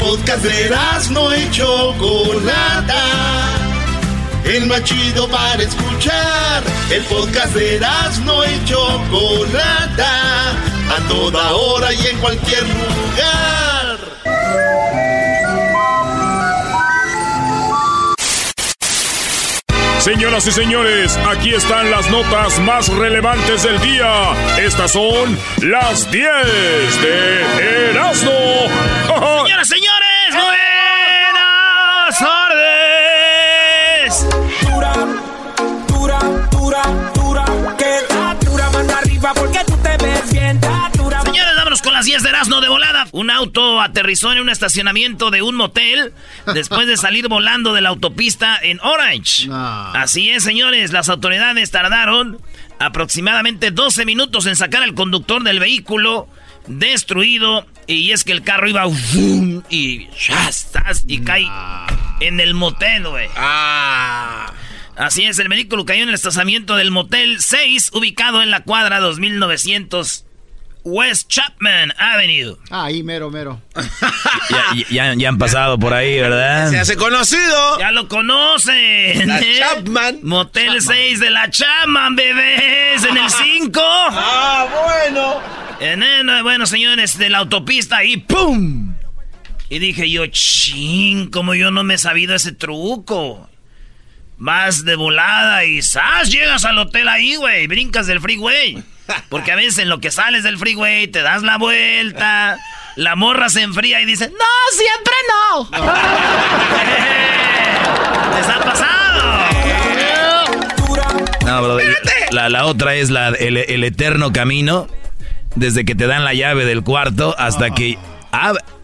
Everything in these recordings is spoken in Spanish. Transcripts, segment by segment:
Podcast de no hecho Chocolata. El más chido para escuchar. El podcast de no hecho Chocolata. A toda hora y en cualquier lugar. Señoras y señores, aquí están las notas más relevantes del día. Estas son las 10 de Erasmo. Señoras, Las 10 de Erasmo de volada. Un auto aterrizó en un estacionamiento de un motel después de salir volando de la autopista en Orange. Así es, señores, las autoridades tardaron aproximadamente 12 minutos en sacar al conductor del vehículo destruido. Y es que el carro iba y y cae en el motel, güey. Ah. Así es, el vehículo cayó en el estacionamiento del motel 6, ubicado en la cuadra 2900 West Chapman Avenue. Ahí, mero, mero. ya, han pasado por ahí, ¿verdad? Se hace conocido. Ya lo conocen. La ¿eh? Chapman. Motel 6 de la Chapman, bebés. En el 5. ah, bueno. En el, bueno, señores, de la autopista y ¡pum! Y dije yo, ching, como yo no me he sabido ese truco. Vas de volada y ¡zas! Llegas al hotel ahí, güey. Brincas del freeway. Porque a veces en lo que sales del freeway te das la vuelta, la morra se enfría y dice, no, siempre no. ¿Les ha pasado? No, bro, la, la, otra es la, el, eterno camino desde que te dan la llave del cuarto hasta que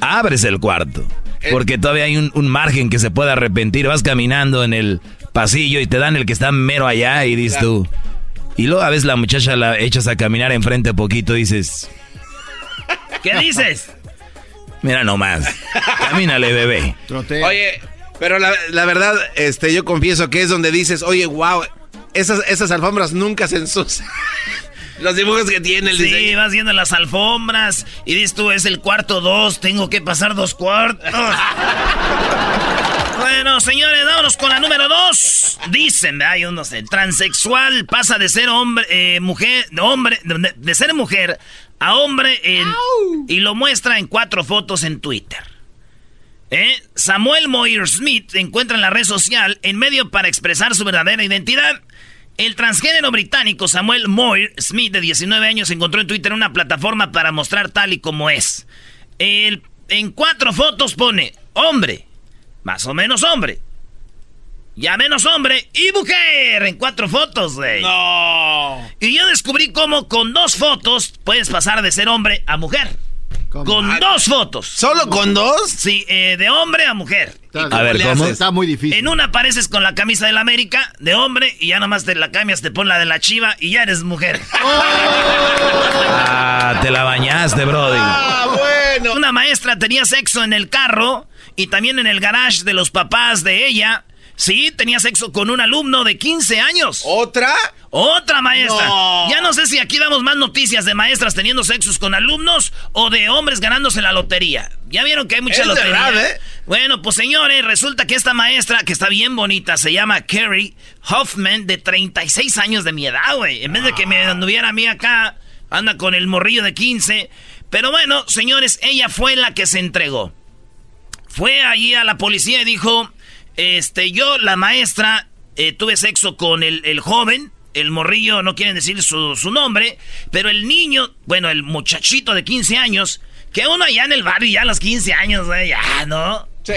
abres el cuarto. Porque todavía hay un, un, margen que se puede arrepentir. Vas caminando en el pasillo y te dan el que está mero allá y dices tú, y luego a veces la muchacha la echas a caminar enfrente poquito y dices... ¿Qué dices? Mira nomás. Camínale, bebé. Oye, pero la, verdad, este, yo confieso que es donde dices, oye, wow, esas, esas alfombras nunca se ensucian. Los dibujos que tiene el Sí, vas viendo las alfombras y dices tú, es el cuarto dos, tengo que pasar dos cuartos. bueno, señores, vámonos con la número dos. Dicen, hay no sé, transexual pasa de ser hombre, eh, mujer, de hombre, de, ser mujer a hombre y lo muestra en cuatro fotos en Twitter. ¿Eh? Samuel Moyer Smith encuentra en la red social en medio para expresar su verdadera identidad. El transgénero británico Samuel Moyer Smith, de 19 años, encontró en Twitter una plataforma para mostrar tal y como es. en cuatro fotos pone hombre, más o menos hombre, ya menos hombre y mujer en cuatro fotos, güey. No. Y yo descubrí cómo con dos fotos puedes pasar de ser hombre a mujer. Con dos fotos. ¿Solo con dos? Sí, eh, de hombre a mujer. a ver, ¿cómo? Está muy difícil. En una apareces con la camisa de la América, de hombre, y ya nomás te la cambias, te pones la de la chiva y ya eres mujer. Ah, te la bañaste, Brody. Ah, bueno. Una maestra tenía sexo en el carro y también en el garage de los papás de ella. Sí, tenía sexo con un alumno de 15 años. ¿Otra? Otra maestra. Ya no sé si aquí damos más noticias de maestras teniendo sexos con alumnos o de hombres ganándose la lotería. Ya vieron que hay mucha lotería. ¿eh? Bueno, pues señores, resulta que esta maestra, que está bien bonita, se llama Carrie Hoffman, de 36 años de mi edad, güey. En vez de que me anduviera a mí acá Anda con el morrillo de 15. Pero bueno, señores, ella fue la que se entregó. Fue allí a la policía y dijo, este, yo, la maestra, eh, tuve sexo con el, el, joven. El morrillo, no quieren decir su, su, nombre. Pero el niño, bueno, el muchachito de 15 años, que uno allá en el barrio, ya a los 15 años, ya, ¿no? Sí,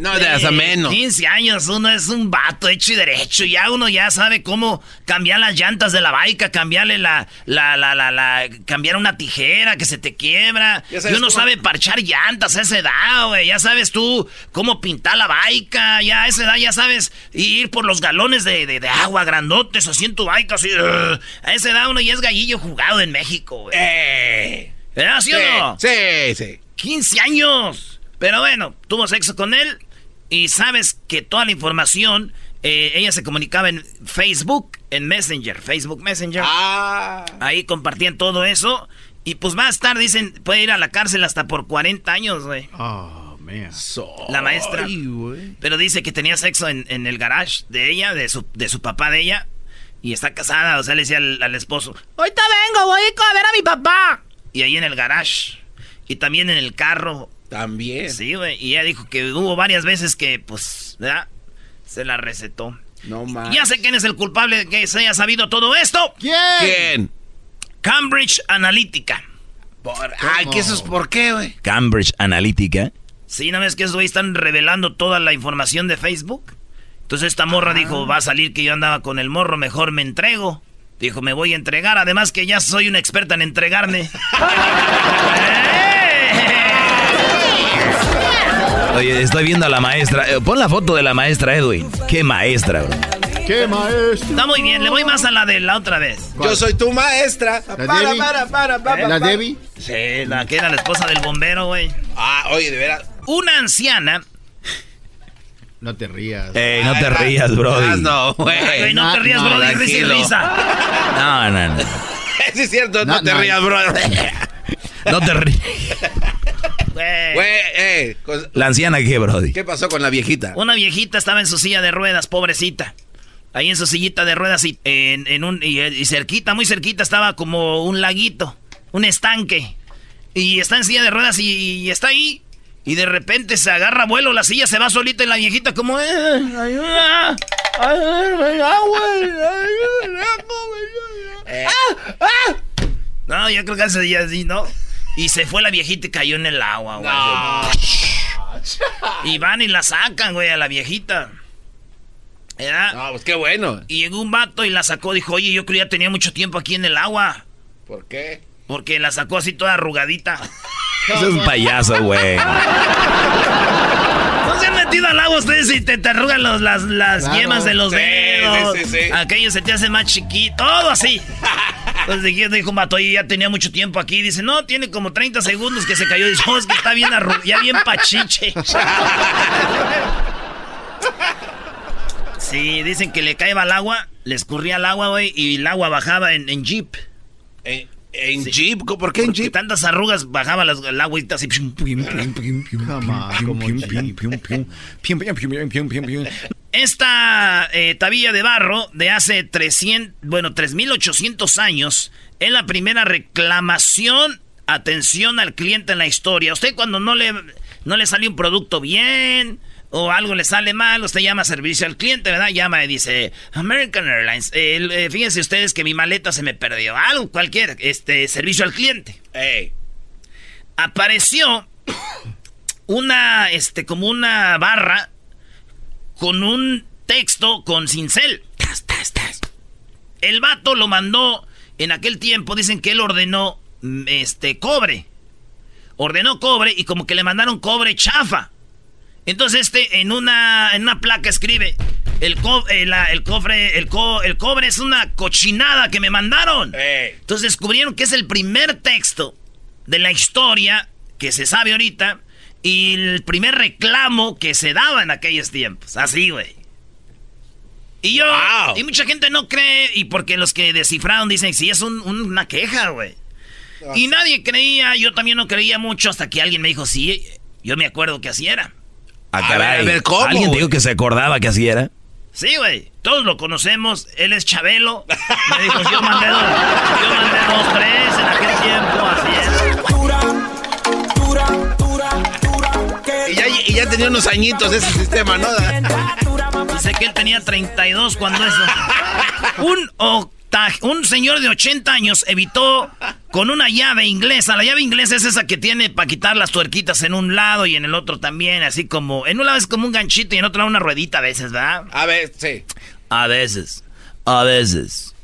no de hasta menos. 15 años, uno es un vato hecho y derecho. Ya uno ya sabe cómo cambiar las llantas de la baica, cambiarle la, la, la, la, la cambiar una tijera que se te quiebra. Y uno sabe parchar llantas a esa edad, güey. Ya sabes tú cómo pintar la baica. Ya a esa edad ya sabes ir por los galones de, de, de agua grandotes así en tu baica. Así, uh. a esa edad uno ya es gallillo jugado en México, güey. Eh. ¿Verdad, sí, sí o no? Sí, sí. 15 años. Pero bueno, tuvo sexo con él y sabes que toda la información, eh, ella se comunicaba en Facebook, en Messenger, Facebook Messenger. Ah. Ahí compartían todo eso. Y pues va a estar, dicen, puede ir a la cárcel hasta por 40 años, güey. Oh, man. La maestra. Pero dice que tenía sexo en, en, el garage de ella, de su, de su papá de ella. Y está casada, o sea, le decía al, al esposo, ahorita vengo, voy a ver a mi papá. Y ahí en el garage. Y también en el carro. También. Sí, güey. Y ella dijo que hubo varias veces que, pues, ¿verdad? Se la recetó. No más. Ya sé quién es el culpable de que se haya sabido todo esto. ¿Quién? ¿Quién? Cambridge Analytica. Por... Ay, ¿qué eso es por qué, güey? Cambridge Analytica. Sí, ¿no ves que esos güey están revelando toda la información de Facebook? Entonces esta morra ah. dijo, va a salir que yo andaba con el morro, mejor me entrego. Dijo, me voy a entregar, además que ya soy una experta en entregarme. Oye, estoy viendo a la maestra. Eh, pon la foto de la maestra Edwin. Qué maestra, bro. ¡Qué maestra! Está muy bien, le voy más a la de la otra vez. Yo soy tu maestra. ¿La para, Debbie? para, para, para, ¿La Debbie? Sí, la que era la esposa del bombero, güey. Ah, oye, de veras. Una anciana. No te rías. Ey, no te rías, Brody. No, güey. No, no, te rías, no, Brody, risa y risa. No, no, no. Sí, es cierto, no, No, te no. rías, bro. No te rías. Güey. Eh, ¿La anciana qué, Brody? ¿qué pasó con la viejita? Una viejita estaba en su silla de ruedas, pobrecita. Ahí en su sillita de ruedas y en, en un y, y cerquita, muy cerquita estaba como un laguito, un estanque. Y está en silla de ruedas y, y está ahí. Y de repente se agarra vuelo, la silla se va solita y la viejita como... "Eh, ayuda, ayuda, agua, ayuda, ayuda". ¡Ah! ¡Ah! No, yo creo que ese día así, ¿no? Y se fue la viejita y cayó en el agua, güey. Y van y la sacan, güey, a la viejita. ¿Verdad? No, pues qué bueno. Y llegó un vato y la sacó. Dijo, oye, yo creo que ya tenía mucho tiempo aquí en el agua. ¿Por qué? Porque la sacó así toda arrugadita. Eso es un payaso, güey. ¿No se han metido al agua ustedes y te, te arrugan los- las, las Claro. yemas de los Sí, dedos? sí, sí, sí. Aquello se te hace más chiquito. Todo así. Entonces dije- dijo oye, ya tenía mucho tiempo aquí. Dice, no, tiene como 30 segundos que se cayó. Dice, oh, es que está bien arrugado, ya bien pachiche. Sí, dicen que le caía al agua, le escurría al agua, güey, y el agua bajaba en, en jeep. ¿En, en Jeep? ¿Por qué en Porque Jeep? tantas arrugas bajaba las, el agüita así. pium, pium, pium, pium, pium, Come on, pium, como esta eh, tabilla de barro de hace 300, bueno, 3800 años es la primera reclamación, atención al cliente en la historia. Usted cuando no le, no le sale un producto bien o algo le sale mal, usted llama a servicio al cliente, ¿verdad? Llama y dice, American Airlines, eh, fíjense ustedes que mi maleta se me perdió. Algo, cualquier, este, servicio al cliente. Apareció una, este, como una barra con un texto con cincel. Tas, tas, tas. El vato lo mandó en aquel tiempo, dicen que él ordenó, mm, este, cobre. Ordenó cobre y como que le mandaron cobre chafa. Entonces este en una, en una placa escribe, el, co- eh, la- el cofre, el, co- el cobre es una cochinada que me mandaron. Entonces descubrieron que es el primer texto de la historia que se sabe ahorita y el primer reclamo que se daba en aquellos tiempos. Así, güey. Y yo, Wow. y mucha gente no cree, y porque los que descifraron dicen, sí, es un- un- una queja, güey. Y nadie creía, yo también no creía mucho hasta que alguien me dijo, sí, yo me acuerdo que así era. Ah, A ver, caray. a ver, ¿cómo, ¿Alguien güey? dijo que se acordaba que así era? Sí, güey. Todos lo conocemos. Él es Chabelo. Me dijo, yo mandé dos, yo mandé dos, tres en aquel tenía unos añitos ese sistema, ¿no? Dice que él tenía 32 cuando eso. Un, un señor de 80 años evitó con una llave inglesa. La llave inglesa es esa que tiene para quitar las tuerquitas en un lado y en el otro también. Así como, en un lado es como un ganchito y en otro lado una ruedita a veces, ¿verdad? A ver, sí. A veces, a veces.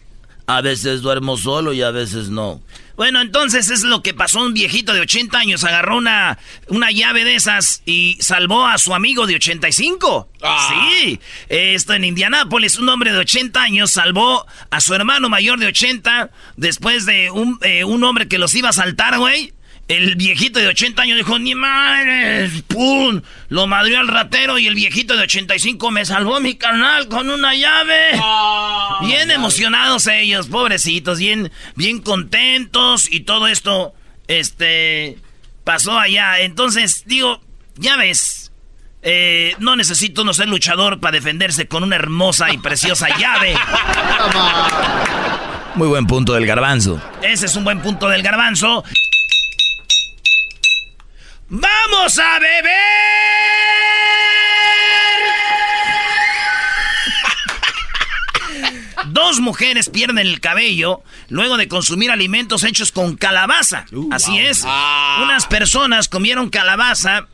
A veces duermo solo y a veces no. Bueno, entonces es lo que pasó. Un viejito de 80 años agarró una, una llave de esas y salvó a su amigo de 85. Ah. Sí, esto en Indianápolis, un hombre de 80 años salvó a su hermano mayor de 80 después de un, eh, un hombre que los iba a saltar, güey. El viejito de 80 años dijo, ni madre, ¡pum! Lo madrió al ratero y el viejito de 85 me salvó mi canal con una llave. bien emocionados ellos, pobrecitos, bien, bien contentos y todo esto, este, pasó allá. Entonces, digo, ya ves, eh, no necesito no ser luchador para defenderse con una hermosa y preciosa llave. Muy buen punto del garbanzo. Ese es un buen punto del garbanzo. ¡Vamos a beber! Dos mujeres pierden el cabello luego de consumir alimentos hechos con calabaza. Así es. Unas personas comieron calabaza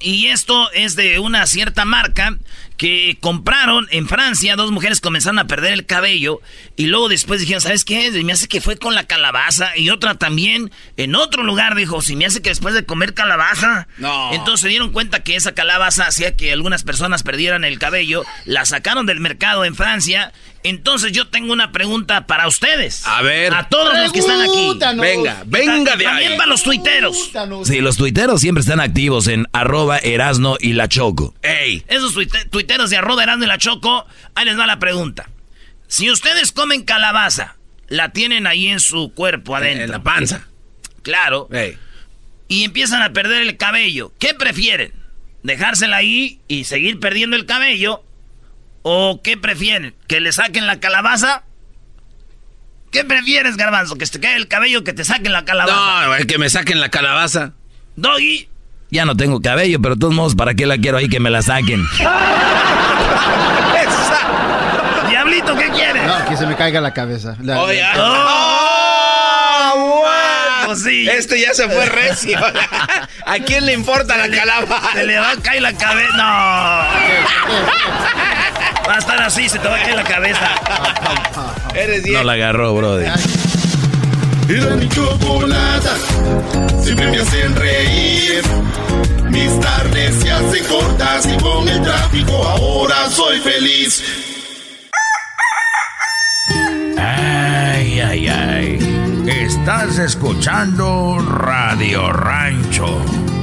y esto es de una cierta marca que compraron en Francia. Dos mujeres comenzaron a perder el cabello y luego después dijeron, ¿sabes qué? Me hace que fue con la calabaza. Y otra también en otro lugar dijo, si me hace que después de comer calabaza. No. Entonces se dieron cuenta que esa calabaza hacía que algunas personas perdieran el cabello. La sacaron del mercado en Francia. Entonces yo tengo una pregunta para ustedes. A ver. A todos los que están aquí. Venga, venga de También para los tuiteros. Sí, los tuiteros siempre están activos en arroba Erasno y la Choco. Ey. Esos tuite- tuiteros de arroba Erasmo y la Choco, ahí les va la pregunta. Si ustedes comen calabaza, la tienen ahí en su cuerpo adentro. En la panza. Claro. Y empiezan a perder el cabello. ¿Qué prefieren? ¿Dejársela ahí y seguir perdiendo el cabello? ¿O qué prefieren? ¿Que le saquen la calabaza? ¿Qué prefieres, Garbanzo? ¿Que se te caiga el cabello o que te saquen la calabaza? No, el que me saquen la calabaza. Doggy. Ya no tengo cabello, pero de todos modos, ¿para qué la quiero ahí que me la saquen? Diablito, ¿qué quieres? No, que se me caiga la cabeza. La- Oye, la- ¡Oh! wow. Sí. Este ya se fue recio. ¿A quién le importa la calabaza? Se le va a caer la cabeza. No. Va a estar así, se te va a caer la cabeza. Eres No bien. la agarró, brother. Era mi chocolata, siempre me hacen reír. Mis tardes se hacen cortas y con el tráfico ahora soy feliz. Ay, ay, ay. Estás escuchando Radio Rancho.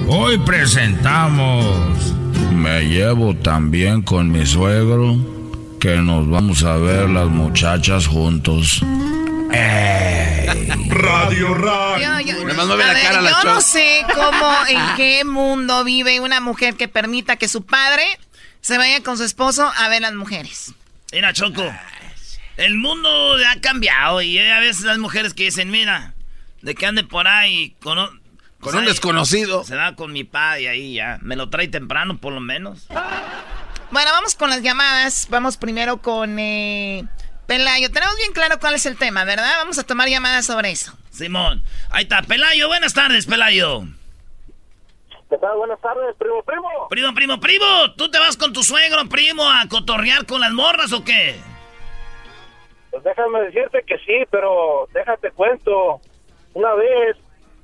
Hoy presentamos. Me llevo tan bien con mi suegro que nos vamos a ver las muchachas juntos. Ey. Radio Rancho. Yo, yo- Nada más mueve la a ver, cara la yo no sé cómo, en qué mundo vive una mujer que permita que su padre se vaya con su esposo a ver las mujeres. Mira, Choco. El mundo ha cambiado y hay a veces las mujeres que dicen, mira, de que ande por ahí con un, Con pues un ahí desconocido. Se va con mi padre y ahí ya. Me lo trae temprano, por lo menos. Bueno, vamos con las llamadas. Vamos primero con eh, Pelayo. Tenemos bien claro cuál es el tema, ¿verdad? Vamos a tomar llamadas sobre eso. Simón. Ahí está, Pelayo. Buenas tardes, Pelayo. ¿Qué tal? Buenas tardes, primo, primo. Primo, primo, primo. ¿Tú te vas con tu suegro, primo, a cotorrear con las morras o qué? Pues déjame decirte que sí, pero déjate cuento. Una vez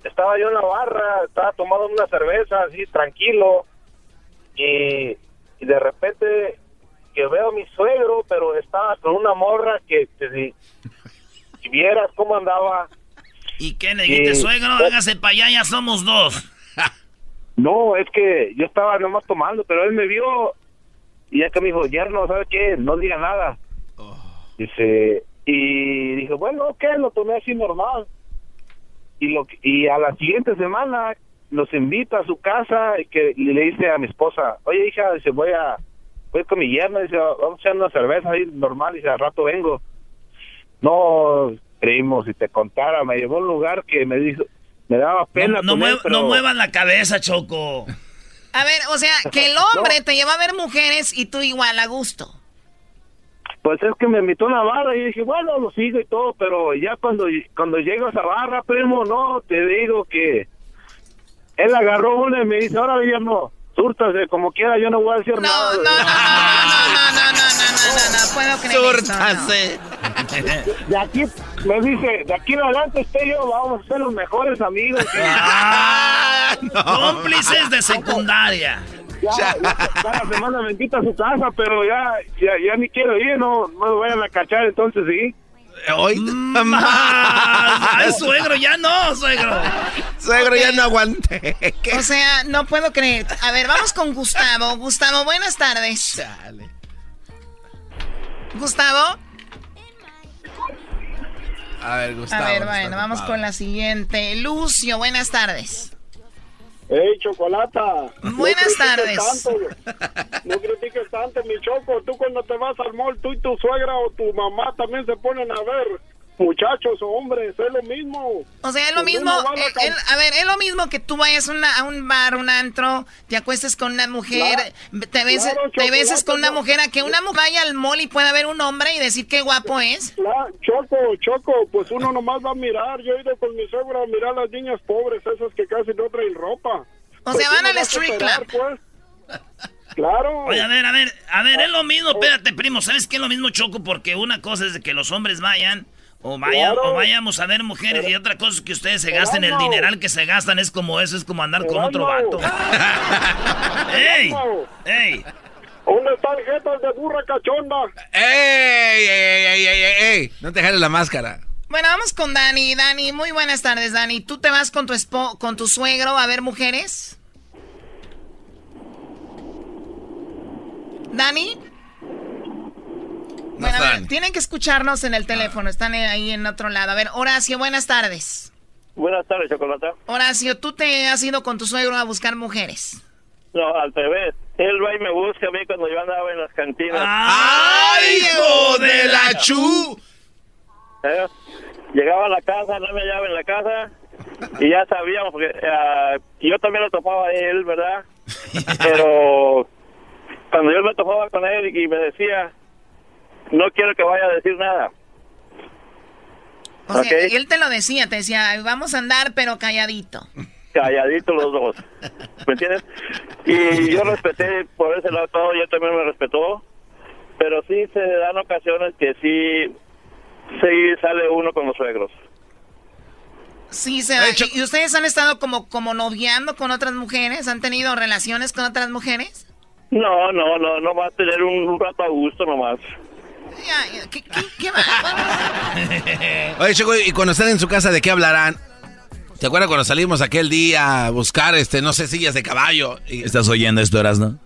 estaba yo en la barra, estaba tomando una cerveza así tranquilo y, y de repente que veo a mi suegro, pero estaba con una morra que, que si, si vieras cómo andaba. ¿Y qué le dijiste, Sí. suegro? Hágase para allá, ya somos dos. No, es que yo estaba nomás tomando, pero él me vio y ya que me dijo, yerno, ¿sabe qué? No diga nada. Dice, y dije, bueno, ok, lo tomé así normal. Y, lo, y a la siguiente semana los invita a su casa y, que, y le dice a mi esposa, oye hija, dice, voy a, voy con mi yerno, dice, vamos a echar una cerveza ahí normal, y dice, al rato vengo. No, primo, si te contara, me llevó a un lugar que me dijo, me daba pena. No, no, no muevan la cabeza, Choco. A ver, o sea, que el hombre te lleva a ver mujeres y tú igual a gusto. Pues es que me invitó a una barra y dije, bueno, lo sigo y todo, pero ya cuando, cuando llego a esa barra, primo, no, te digo que él agarró una y me dice, ahora no, súrtase como quiera, yo no voy a decir nada. No, no, no, no, no, no, no, no, no, puedo creer Súrtase. De aquí, me dice, de aquí en adelante usted y yo vamos a ser los mejores amigos. Ah, Cómplices de secundaria ya, cada semana me invita a su casa, pero ya, ya, ya ni quiero ir, no, no me vayan a cachar, entonces sí. Hoy Ay, suegro, ya no, suegro. Suegro, ya no aguante. O sea, no puedo creer. A ver, vamos con Gustavo. Gustavo, buenas tardes. Dale. Gustavo. A ver, Gustavo. A ver, bueno, vamos con la siguiente. Lucio, buenas tardes. ¡Ey, Chocolata! Buenas tardes. no critiques tanto, mi Choco. Tú cuando te vas al mall, tú y tu suegra o tu mamá también se ponen a ver muchachos o hombres, es lo mismo. O sea, es lo mismo, eh, a, ver, es lo mismo que tú vayas a un bar, un antro, te acuestes con una mujer, te beses, te beses con una mujer, a que una mujer vaya al mall y pueda ver un hombre y decir qué guapo es. choco, Choco, pues uno nomás va a mirar, yo he ido con mi suegra a mirar a las niñas pobres, esas que casi no traen ropa. O sea, pues van al street club. Pues. Claro. Oye, a ver, a ver, a ver, es lo mismo, espérate, primo, ¿sabes qué es lo mismo, Choco? Porque una cosa es que los hombres vayan o, vaya, o vayamos a ver mujeres y otra cosa es que ustedes se gasten el dineral que se gastan es como eso, es como andar con otro vato. ¡Ey! ¡Ey! ¿Dónde están jetas de burra cachonda? ¡Ey, ey, ey, ey, ey! No te jales la máscara. Bueno, vamos con Dani. Dani, muy buenas tardes, Dani. ¿Tú te vas con tu, con tu suegro a ver mujeres? ¿Dani? Bueno, a ver, tienen que escucharnos en el teléfono, están ahí en otro lado. A ver, Horacio, buenas tardes. Buenas tardes, Chocolata. Horacio, ¿tú te has ido con tu suegro a buscar mujeres? No, al revés. Él va y me busca a mí cuando yo andaba en las cantinas. ¡Ay, hijo de la chu! ¿Eh? Llegaba a la casa, no me hallaba en la casa y ya sabíamos, porque uh, yo también lo topaba a él, ¿verdad? Pero cuando yo me topaba con él y me decía, no quiero que vaya a decir nada. O sea, él te lo decía, te decía, vamos a andar, pero calladito. Calladito los dos. ¿Me entiendes? Y yo respeté por ese lado todo, y él también me respetó. Pero sí se dan ocasiones que sí, sí sale uno con los suegros. Sí, se ¿Y ustedes han estado como, como noviando con otras mujeres? ¿Han tenido relaciones con otras mujeres? No, no, no, no va a tener un, un rato a gusto nomás. ¿Qué, qué, va? Oye, Choco, y cuando están en su casa, ¿de qué hablarán? ¿Te acuerdas cuando salimos aquel día a buscar, este, no sé, sillas de caballo? ¿Estás oyendo esto, no?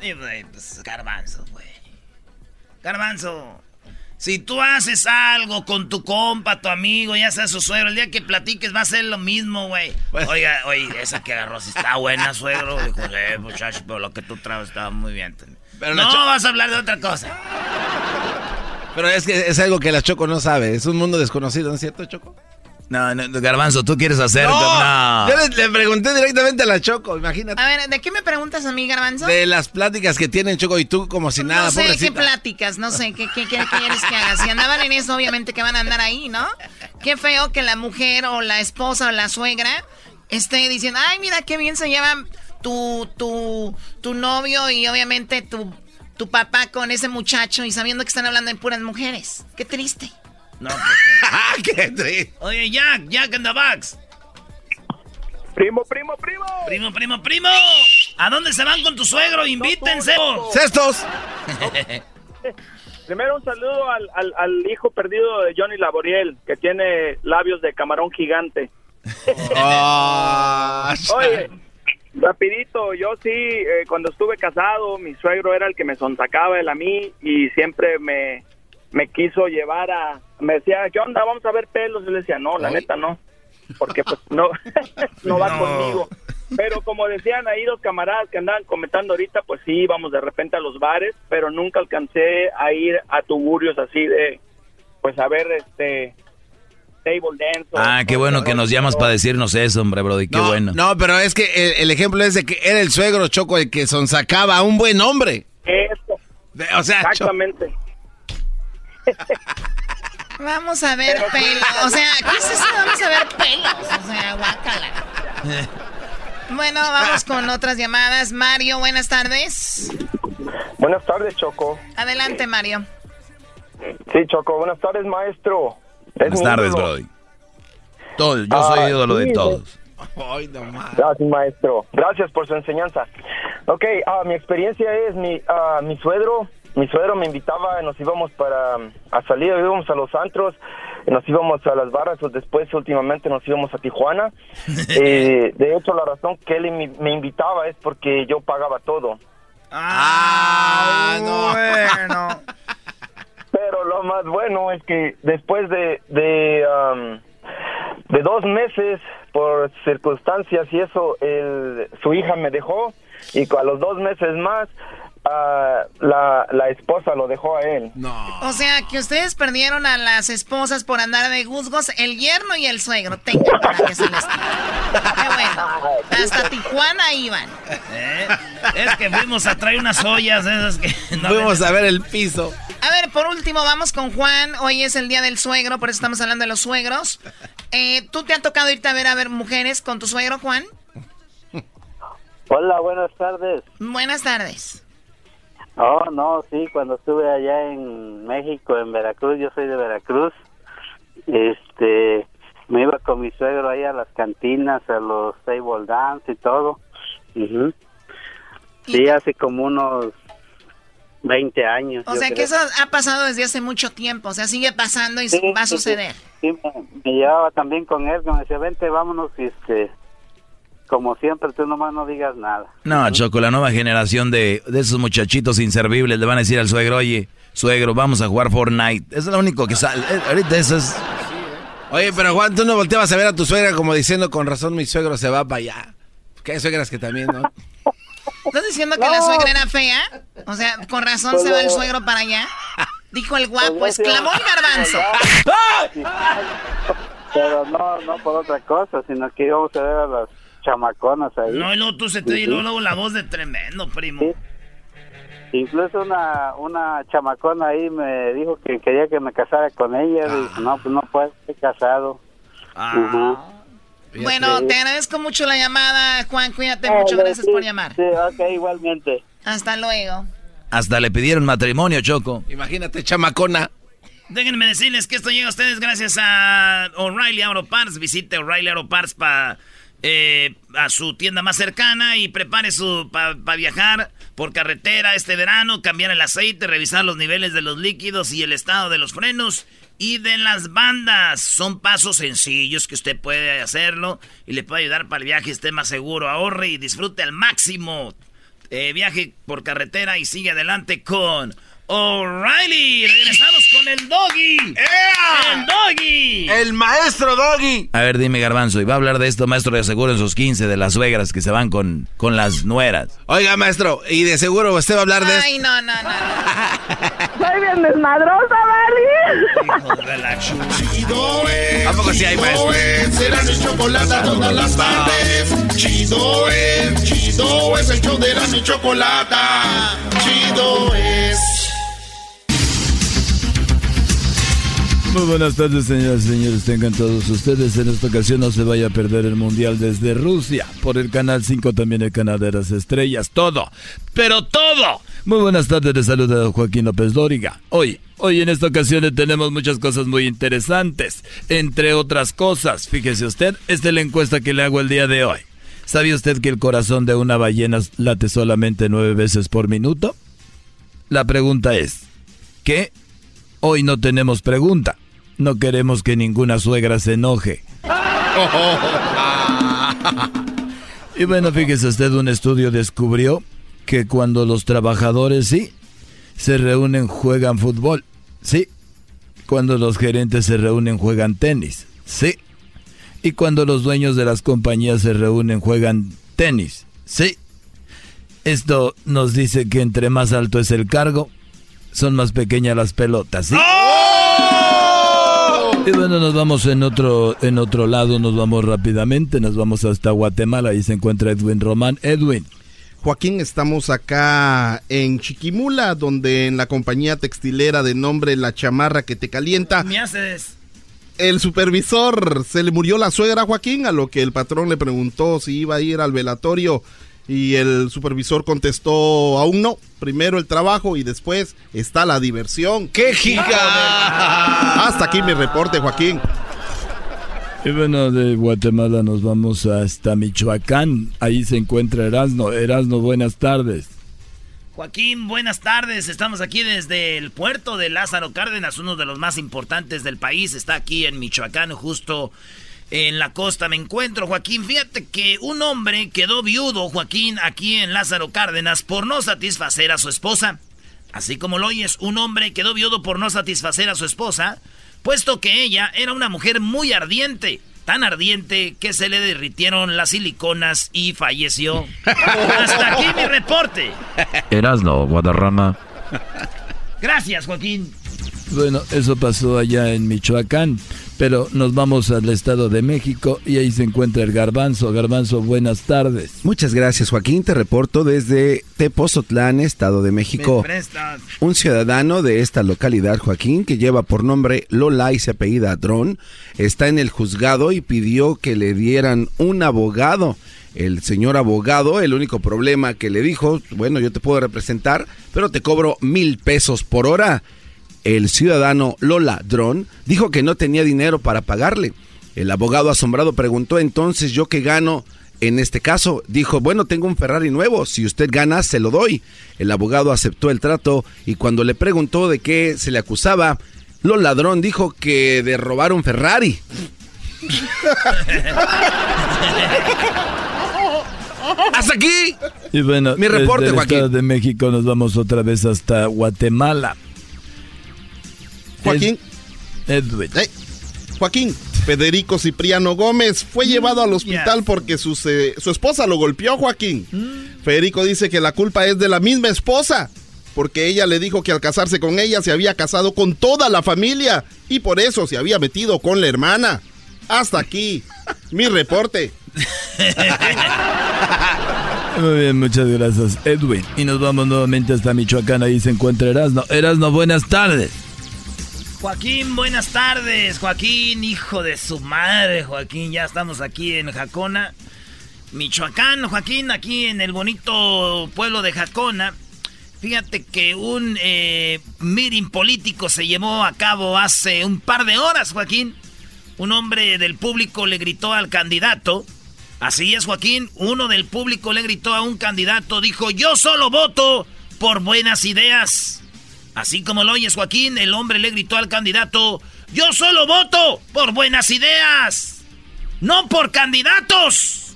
Sí, güey, pues garbanzo, güey. Garbanzo, si tú haces algo con tu compa, tu amigo, ya sea su suegro, el día que platiques va a ser lo mismo, güey. Pues- Oiga, oye, esa que agarró, si está buena, suegro. Dijo, eh, muchacho, pero lo que tú traes estaba muy bien. Pero no, vas a hablar de otra cosa. Pero es que es algo que la Choco no sabe. Es un mundo desconocido, ¿no es cierto, Choco? No, no Garbanzo, tú quieres hacer. No, Yo le, pregunté directamente a la Choco, imagínate. A ver, ¿de qué me preguntas a mí, Garbanzo? De las pláticas que tienen Choco y tú, como si nada. No sé qué pláticas, no sé qué, qué, quieres que haga. Si andaban en eso, obviamente que van a andar ahí, ¿no? Qué feo que la mujer o la esposa o la suegra esté diciendo, ay, mira qué bien se llevan tu, tu, tu novio y obviamente tu, tu papá con ese muchacho y sabiendo que están hablando en puras mujeres. Qué triste. No, pues. ¡Qué triste! Oye, Jack, Jack in the box. Primo, primo, primo. Primo, primo, primo. ¿A dónde se van con tu suegro? Invítense. ¡Cestos! Primero un saludo al, al, al, hijo perdido de Johnny Laboriel, que tiene labios de camarón gigante. oh, Oye, Rapidito, yo sí, eh, cuando estuve casado, mi suegro era el que me sonsacaba él a mí y siempre me, me quiso llevar a... Me decía, ¿qué onda? Vamos a ver pelos. Y le decía, no, la neta no, porque pues no, no va conmigo. Pero como decían ahí dos camaradas que andaban comentando ahorita, pues sí, íbamos de repente a los bares, pero nunca alcancé a ir a tuburios así de, pues a ver, este, table dance. o- Ah, qué bueno que nos llamas para decirnos eso, hombre, Brody, qué no, bueno. No, pero es que el, el ejemplo es de que era el suegro Choco el que sonsacaba a un buen hombre. Eso. De- o sea, Exactamente. Vamos a ver pelos. O sea, ¿qué es eso? Vamos a ver pelos. O sea, guácala. Bueno, vamos con otras llamadas. Mario, buenas tardes. Buenas tardes, Choco. Adelante, Mario. Sí, Choco, buenas tardes, maestro. Es Buenas tardes, ídolo. Brody. Todo, yo soy Ah, ídolo sí, de todos. Ay, no más. Gracias, maestro. Gracias por su enseñanza. Ok, ah, mi experiencia es, mi, ah, mi suegro, mi suegro me invitaba, nos íbamos para, a salir, íbamos a los antros, nos íbamos a las barras, o después últimamente nos íbamos a Tijuana. Eh, de hecho, la razón que él me, me invitaba es porque yo pagaba todo. Ah, no. Bueno. Pero lo más bueno es que después de, de, am, de dos meses, por circunstancias y eso, el, su hija me dejó y a los dos meses más, ah, la, la esposa lo dejó a él. No. O sea, que ustedes perdieron a las esposas por andar de juzgos, el yerno y el suegro. Tengan para que se les. Qué bueno. Hasta Tijuana iban. ¿Eh? Es que fuimos a traer unas ollas esas que no Fuimos a ver el piso. A ver, por último, vamos con Juan. Hoy es el día del suegro, por eso estamos hablando de los suegros. Eh, ¿Tú te ha tocado irte a ver a ver mujeres con tu suegro, Juan? Hola, buenas tardes. Buenas tardes. Oh, no, sí, cuando estuve allá en México, en Veracruz, yo soy de Veracruz, este, me iba con mi suegro ahí a las cantinas, a los table dance y todo. Sí, hace como unos 20 años. O sea que eso ha pasado desde hace mucho tiempo. O sea, sigue pasando y Sí, va a sí. suceder. Sí, me, me llevaba también con él, que me decía, vente, vámonos, y este, como siempre, tú nomás no digas nada. No, Choco, la nueva generación de, de esos muchachitos inservibles le van a decir al suegro, oye, suegro, vamos a jugar Fortnite. Eso es lo único que sale. Eh, Ahorita eso es... Oye, pero Juan, tú no volteabas a ver a tu suegra como diciendo, con razón mi suegro se va para allá. Que hay suegras que también, ¿no? ¿Estás diciendo que la suegra era fea? O sea, con razón Pues se va el no. suegro para allá. Dijo el guapo, Pues no, sí. exclamó el garbanzo. Pero no, no por otra cosa, sino que íbamos a ver a las chamaconas ahí. No, y luego tú se te y luego, luego la voz de tremendo, primo. Incluso una, una chamacona ahí me dijo que quería que me casara con ella. Ah. Dije, no, pues no puedo, estoy casado. Ujú. Bueno, Sí. te agradezco mucho la llamada, Juan. Cuídate Ah, mucho. Gracias sí, por llamar. Sí, ok, igualmente. Hasta luego. Hasta le pidieron matrimonio, Choco. Imagínate, chamacona. Déjenme decirles que esto llega a ustedes gracias a O'Reilly Auto Parts. Visite O'Reilly Auto Parts para a su tienda más cercana y prepare su para viajar por carretera este verano, cambiar el aceite, revisar los niveles de los líquidos y el estado de los frenos y de las bandas. Son pasos sencillos que usted puede hacerlo y le puede ayudar para el viaje esté más seguro, ahorre y disfrute al máximo. Eh, viaje por carretera y sigue adelante con O'Reilly. Regresamos con el doggy. El doggy. El maestro doggy. A ver, dime, Garbanzo, y va a hablar de esto, maestro, de seguro en sus 15, de las suegras que se van con, con las nueras. Oiga, maestro, y de seguro usted va a hablar de esto. Ay, no, no, no. Soy bien desmadrosa, Vali. Chido es. ¿A poco sí hay, maestro? Chido es. Será mi chocolate todas las tardes. Chido es. Chido es el show de la mi chocolate. Chido es. Muy buenas tardes, señoras y señores. Tengan todos ustedes. En esta ocasión no se vaya a perder el Mundial desde Rusia. Por el Canal 5 también el Canal de las Estrellas. Todo. Pero todo. Muy buenas tardes. Les saluda Joaquín López Dóriga. Hoy, hoy en esta ocasión tenemos muchas cosas muy interesantes. Entre otras cosas, fíjese usted, esta es la encuesta que le hago el día de hoy. ¿Sabía usted que el corazón de una ballena late solamente nueve veces por minuto? La pregunta es, ¿qué? Hoy no tenemos pregunta. No queremos que ninguna suegra se enoje. Y bueno, fíjese usted, un estudio descubrió que cuando los trabajadores, sí, se reúnen, juegan fútbol, sí. Cuando los gerentes se reúnen, juegan tenis, sí. Y cuando los dueños de las compañías se reúnen, juegan tenis. Sí. Esto nos dice que entre más alto es el cargo, son más pequeñas las pelotas. ¿sí? ¡Oh! Y bueno, nos vamos en otro, en otro lado, nos vamos rápidamente, nos vamos hasta Guatemala, ahí se encuentra Edwin Román. Edwin. Joaquín, estamos acá en Chiquimula, donde en la compañía textilera de nombre La Chamarra que te calienta. Me haces. El supervisor se le murió la suegra Joaquín, a lo que el patrón le preguntó si iba a ir al velatorio y el supervisor contestó aún no. Primero el trabajo y después está la diversión. ¡Qué giga! Hasta aquí mi reporte, Joaquín. Y bueno, de Guatemala nos vamos hasta Michoacán. Ahí se encuentra Erasno. Erasno, buenas tardes. Joaquín, buenas tardes. Estamos aquí desde el puerto de Lázaro Cárdenas, uno de los más importantes del país. Está aquí en Michoacán, justo en la costa. Me encuentro, Joaquín. Fíjate que un hombre quedó viudo, Joaquín, aquí en Lázaro Cárdenas por no satisfacer a su esposa. Así como lo oyes, un hombre quedó viudo por no satisfacer a su esposa puesto que ella era una mujer muy ardiente, tan ardiente que se le derritieron las siliconas y falleció. Hasta aquí mi reporte. Erasno, Guadarrama. Gracias, Joaquín. Bueno, eso pasó allá en Michoacán. Pero nos vamos al Estado de México y ahí se encuentra el Garbanzo. Garbanzo, buenas tardes. Muchas gracias, Joaquín. Te reporto desde Tepozotlán, Estado de México. Un ciudadano de esta localidad, Joaquín, que lleva por nombre Lola y se apellida Dron, está en el juzgado y pidió que le dieran un abogado. El señor abogado, el único problema que le dijo, bueno, yo te puedo representar, pero te cobro mil pesos por hora el ciudadano Lola Dron dijo que no tenía dinero para pagarle. El abogado asombrado preguntó entonces yo qué gano en este caso. Dijo, bueno, tengo un Ferrari nuevo, si usted gana, se lo doy. El abogado aceptó el trato y cuando le preguntó de qué se le acusaba, Lola ladrón dijo que de robar un Ferrari. Hasta aquí. Y bueno, mi reporte, desde de México nos vamos otra vez hasta Guatemala. Joaquín. Edwin. Joaquín, Federico Cipriano Gómez fue llevado al hospital porque su, su, esposa lo golpeó, Joaquín. Mm. Federico dice que la culpa es de la misma esposa, porque ella le dijo que al casarse con ella se había casado con toda la familia y por eso se había metido con la hermana. Hasta aquí, mi reporte. Muy bien, muchas gracias, Edwin. Y nos vamos nuevamente hasta Michoacán, ahí se encuentra Erasno. Erasno, buenas tardes. Joaquín, buenas tardes. Joaquín, hijo de su madre, Joaquín. Ya estamos aquí en Jacona, Michoacán. Joaquín, aquí en el bonito pueblo de Jacona. Fíjate que un eh, meeting político se llevó a cabo hace un par de horas, Joaquín. Un hombre del público le gritó al candidato. Así es, Joaquín. Uno del público le gritó a un candidato. Dijo, yo solo voto por buenas ideas. Así como lo oyes, Joaquín, el hombre le gritó al candidato, yo solo voto por buenas ideas, no por candidatos.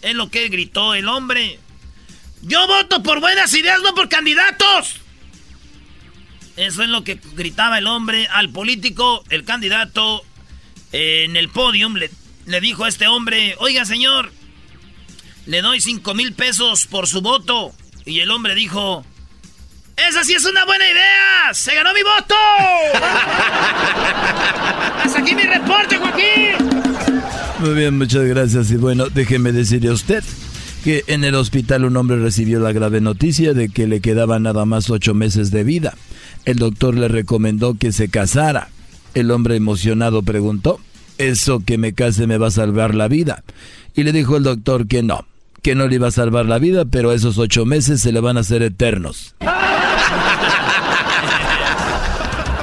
Es lo que gritó el hombre. Yo voto por buenas ideas, no por candidatos. Eso es lo que gritaba el hombre al político, el candidato en el podium. Le, le dijo a este hombre, oiga señor, le doy cinco mil pesos por su voto. Y el hombre dijo, ¡Esa sí es una buena idea! ¡Se ganó mi voto! ¡Hasta aquí mi reporte, Joaquín! Muy bien, muchas gracias. Y bueno, déjeme decirle a usted que en el hospital un hombre recibió la grave noticia de que le quedaban nada más ocho meses de vida. El doctor le recomendó que se casara. El hombre emocionado preguntó, ¿eso que me case me va a salvar la vida? Y le dijo el doctor que no, que no le iba a salvar la vida, pero esos ocho meses se le van a hacer eternos.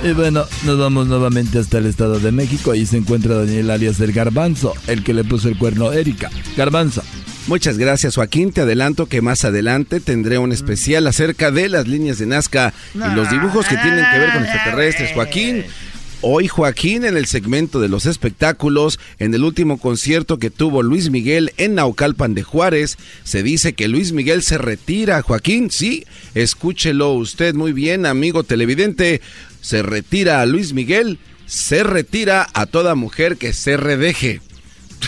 Y bueno, nos vamos nuevamente hasta el Estado de México. Ahí se encuentra Daniel alias el Garbanzo, el que le puso el cuerno a Erika. Garbanzo. Muchas gracias Joaquín, te adelanto que más adelante tendré un especial acerca de las líneas de Nazca y los dibujos que tienen que ver con extraterrestres. Joaquín, Hoy Joaquín en el segmento de los espectáculos, en el último concierto que tuvo Luis Miguel en Naucalpan de Juárez, se dice que Luis Miguel se retira. Joaquín, sí, escúchelo usted muy bien, amigo televidente. Se retira a Luis Miguel, se retira a toda mujer que se redeje.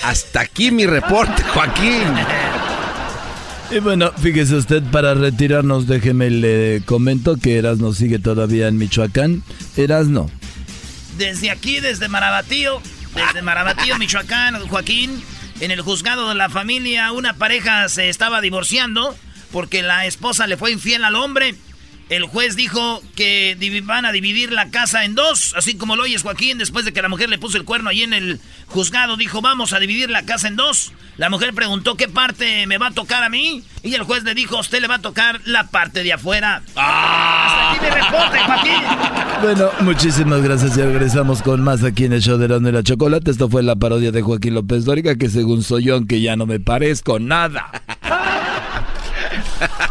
Hasta aquí mi reporte, Joaquín. Y bueno, fíjese usted, para retirarnos, déjeme le comento que Erasno sigue todavía en Michoacán. Erasno. Desde aquí, desde Marabatío, desde Marabatío, Michoacán, Joaquín, en el juzgado de la familia, una pareja se estaba divorciando porque la esposa le fue infiel al hombre. El juez dijo que van a dividir la casa en dos, así como lo oyes Joaquín, después de que la mujer le puso el cuerno ahí en el juzgado, dijo vamos a dividir la casa en dos. La mujer preguntó qué parte me va a tocar a mí y el juez le dijo a usted le va a tocar la parte de afuera. ¡Ah! Hasta aquí mi reporte, Joaquín. Bueno, muchísimas gracias y regresamos con más aquí en el show de la, de la chocolate. Esto fue la parodia de Joaquín López Dóriga, que según soy yo, aunque ya no me parezco nada.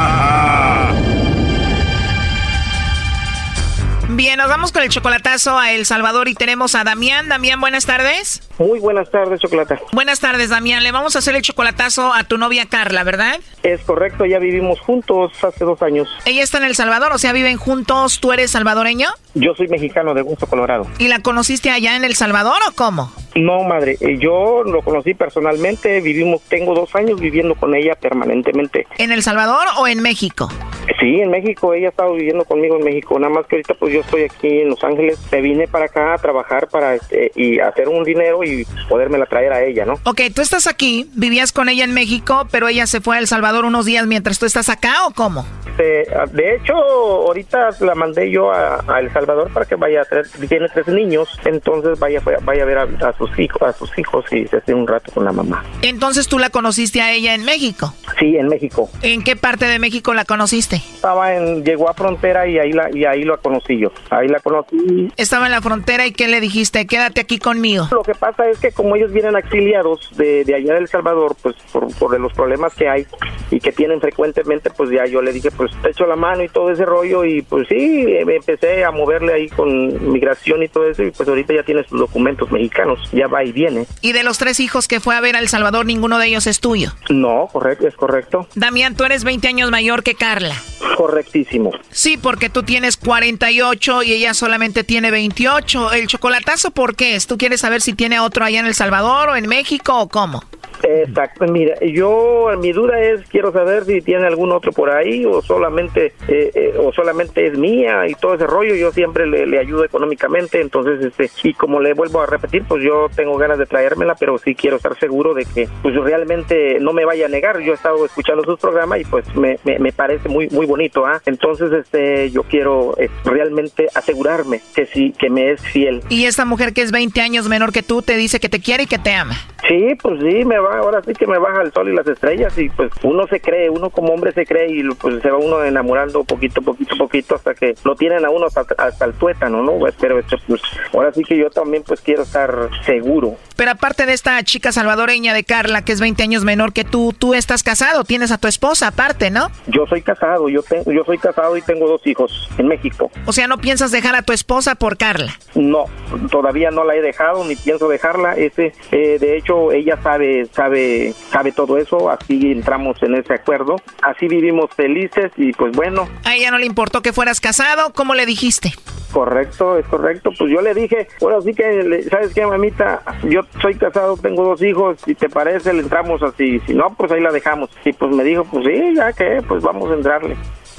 Bien, nos vamos con el chocolatazo a El Salvador y tenemos a Damián. Damián, buenas tardes. Muy buenas tardes, Chocolata. Buenas tardes, Damián. Le vamos a hacer el chocolatazo a tu novia Carla, ¿verdad? Es correcto, ya vivimos juntos hace dos años. Ella está en El Salvador, o sea, viven juntos. ¿Tú eres salvadoreño? Yo soy mexicano de Gusto, Colorado. ¿Y la conociste allá en El Salvador o cómo? No, madre, eh, yo lo conocí personalmente, vivimos, tengo dos años viviendo con ella permanentemente. ¿En El Salvador o en México? Sí, en México, ella ha estado viviendo conmigo en México, nada más que ahorita pues yo estoy aquí en Los Ángeles, me vine para acá a trabajar para este, y hacer un dinero y podérmela traer a ella, ¿no? Ok, tú estás aquí, vivías con ella en México, pero ella se fue a El Salvador unos días mientras tú estás acá o cómo? De, de hecho, ahorita la mandé yo a, a, El Salvador para que vaya a traer, tiene tres niños, entonces vaya, vaya a ver a, a sus hijos, a sus hijos y se hace un rato con la mamá. Entonces tú la conociste a ella en México. Sí, en México. ¿En qué parte de México la conociste? Estaba en, llegó a frontera y ahí la, y ahí la conocí yo. Ahí la conocí. Estaba en la frontera y ¿qué le dijiste? Quédate aquí conmigo. Lo que pasa es que como ellos vienen exiliados de, de allá del Salvador, pues por, por los problemas que hay y que tienen frecuentemente, pues ya yo le dije, pues te echo la mano y todo ese rollo y pues sí, me empecé a moverle ahí con migración y todo eso y pues ahorita ya tiene sus documentos mexicanos, ya va y viene. ¿Y de los tres hijos que fue a ver a El Salvador, ninguno de ellos es tuyo? No, correcto, es correcto. Damián, tú eres 20 años mayor que Carla. Correctísimo. Sí, porque tú tienes 48 y ella solamente tiene 28. ¿El chocolatazo por qué es? ¿Tú quieres saber si tiene otro allá en El Salvador o en México o cómo? Exacto, mira, yo mi duda es quiero saber si tiene algún otro por ahí o solamente eh, eh, o solamente es mía y todo ese rollo. Yo siempre le, le, ayudo económicamente, entonces este y como le vuelvo a repetir, pues yo tengo ganas de traérmela, pero sí quiero estar seguro de que pues realmente no me vaya a negar. Yo he estado escuchando sus programas y pues me, me, me parece muy muy bonito, ¿ah? Entonces este yo quiero eh, realmente asegurarme que sí que me es fiel. Y esta mujer que es 20 años menor que tú te dice que te quiere y que te ama. Sí, pues sí, me va, ahora sí que me baja el sol y las estrellas y pues uno se cree, uno como hombre se cree y pues se va uno enamorando poquito, poquito, poquito hasta que lo tienen a uno hasta, hasta el tuétano, ¿no? Pues, pero este, pues ahora sí que yo también pues quiero estar seguro. Pero aparte de esta chica salvadoreña de Carla, que es 20 años menor que tú, tú estás casado, tienes a tu esposa aparte, ¿no? Yo soy casado, yo, tengo, yo soy casado y tengo dos hijos en México. O sea, ¿no piensas dejar a tu esposa por Carla? No, todavía no la he dejado ni pienso dejarla. Ese, eh, de hecho, ella sabe, sabe, sabe todo eso. Así entramos en ese acuerdo. Así vivimos felices y pues bueno. A ella no le importó que fueras casado. ¿Cómo le dijiste? Correcto, es correcto. Pues yo le dije, bueno, sí que, ¿sabes qué, mamita? Yo soy casado, tengo dos hijos. Si te parece, le entramos así. Si no, pues ahí la dejamos. Y pues me dijo, pues sí, ya que, pues vamos a entrarle.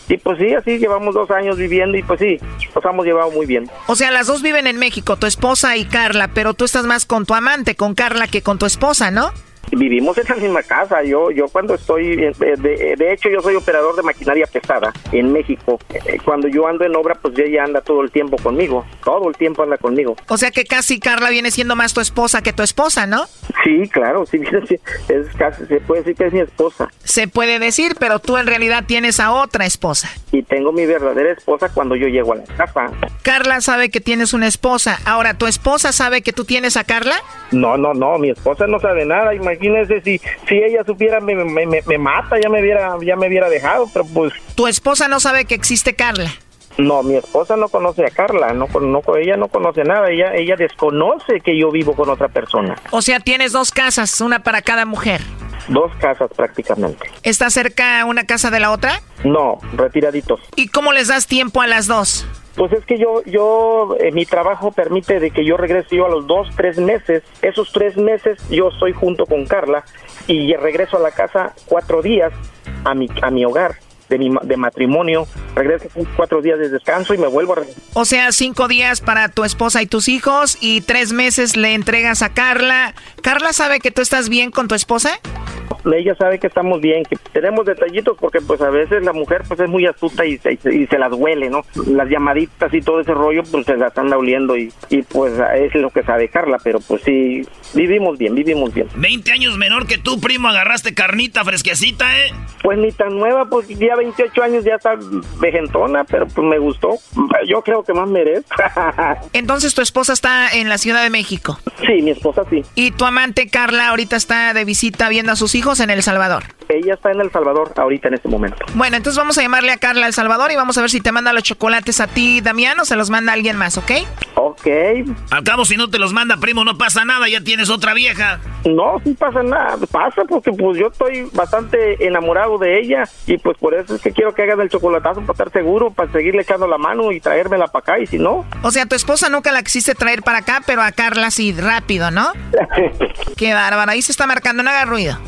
Y pues sí, así llevamos dos años viviendo y pues sí, nos hemos llevado muy bien. O sea, las dos viven en México, tu esposa y Carla, pero tú estás más con tu amante, con Carla, que con tu esposa, ¿no? Vivimos en la misma casa. Yo, yo cuando estoy, de, de, hecho, yo soy operador de maquinaria pesada en México. Cuando yo ando en obra, pues ella anda todo el tiempo conmigo. Todo el tiempo anda conmigo. O sea que casi Carla viene siendo más tu esposa que tu esposa, ¿no? Sí, claro, sí, sí, es casi, se puede decir que es mi esposa. Se puede decir, pero tú en realidad tienes a otra esposa. Y tengo mi verdadera esposa cuando yo llego a la casa. Carla sabe que tienes una esposa. Ahora, ¿tu esposa sabe que tú tienes a Carla? No, no, no, mi esposa no sabe nada. Imagínese si, si ella supiera me, me, me, me mata, ya me hubiera, ya me hubiera dejado, pero pues... ¿Tu esposa no sabe que existe Carla? No, mi esposa no conoce a Carla, no, no, ella no conoce nada, ella, ella desconoce que yo vivo con otra persona. O sea, tienes dos casas, una para cada mujer. Dos casas prácticamente. ¿Está cerca una casa de la otra? No, retiraditos. ¿Y cómo les das tiempo a las dos? Pues es que yo, yo, eh, mi trabajo permite de que yo regrese yo a los dos, tres meses. Esos tres meses yo estoy junto con Carla y regreso a la casa cuatro días a mi, a mi hogar de, mi, de matrimonio, regreso cuatro días de descanso y me vuelvo a regresar. O sea, cinco días para tu esposa y tus hijos y tres meses le entregas a Carla. ¿Carla sabe que tú estás bien con tu esposa? ella sabe que estamos bien, que tenemos detallitos porque pues a veces la mujer pues es muy astuta y, y, se las duele, ¿no? Las llamaditas y todo ese rollo pues se las anda oliendo y, y pues es lo que sabe Carla, pero pues sí, vivimos bien, vivimos bien. 20 años menor que tú, primo, agarraste carnita fresquecita, ¿eh? Pues ni tan nueva, pues ya 28 años ya está vejentona, pero pues me gustó. Yo creo que más merezco. Entonces tu esposa está en la Ciudad de México. Sí, mi esposa sí. ¿Y tu amante Carla ahorita está de visita viendo a sus hijos en El Salvador? Ella está en El Salvador ahorita en este momento. Bueno, entonces vamos a llamarle a Carla El Salvador y vamos a ver si te manda los chocolates a ti, Damián, o se los manda alguien más, ¿ok? Ok. Al cabo, si no te los manda, primo, no pasa nada, ya tienes otra vieja. No, sí pasa nada, pasa porque pues yo estoy bastante enamorado de ella y pues por eso es que quiero que hagas el chocolatazo para estar seguro, para seguirle echando la mano y traérmela para acá y si no... O sea, tu esposa nunca la quisiste traer para acá, pero a Carla sí, rápido, ¿no? Qué bárbaro, ahí se está marcando, no haga ruido.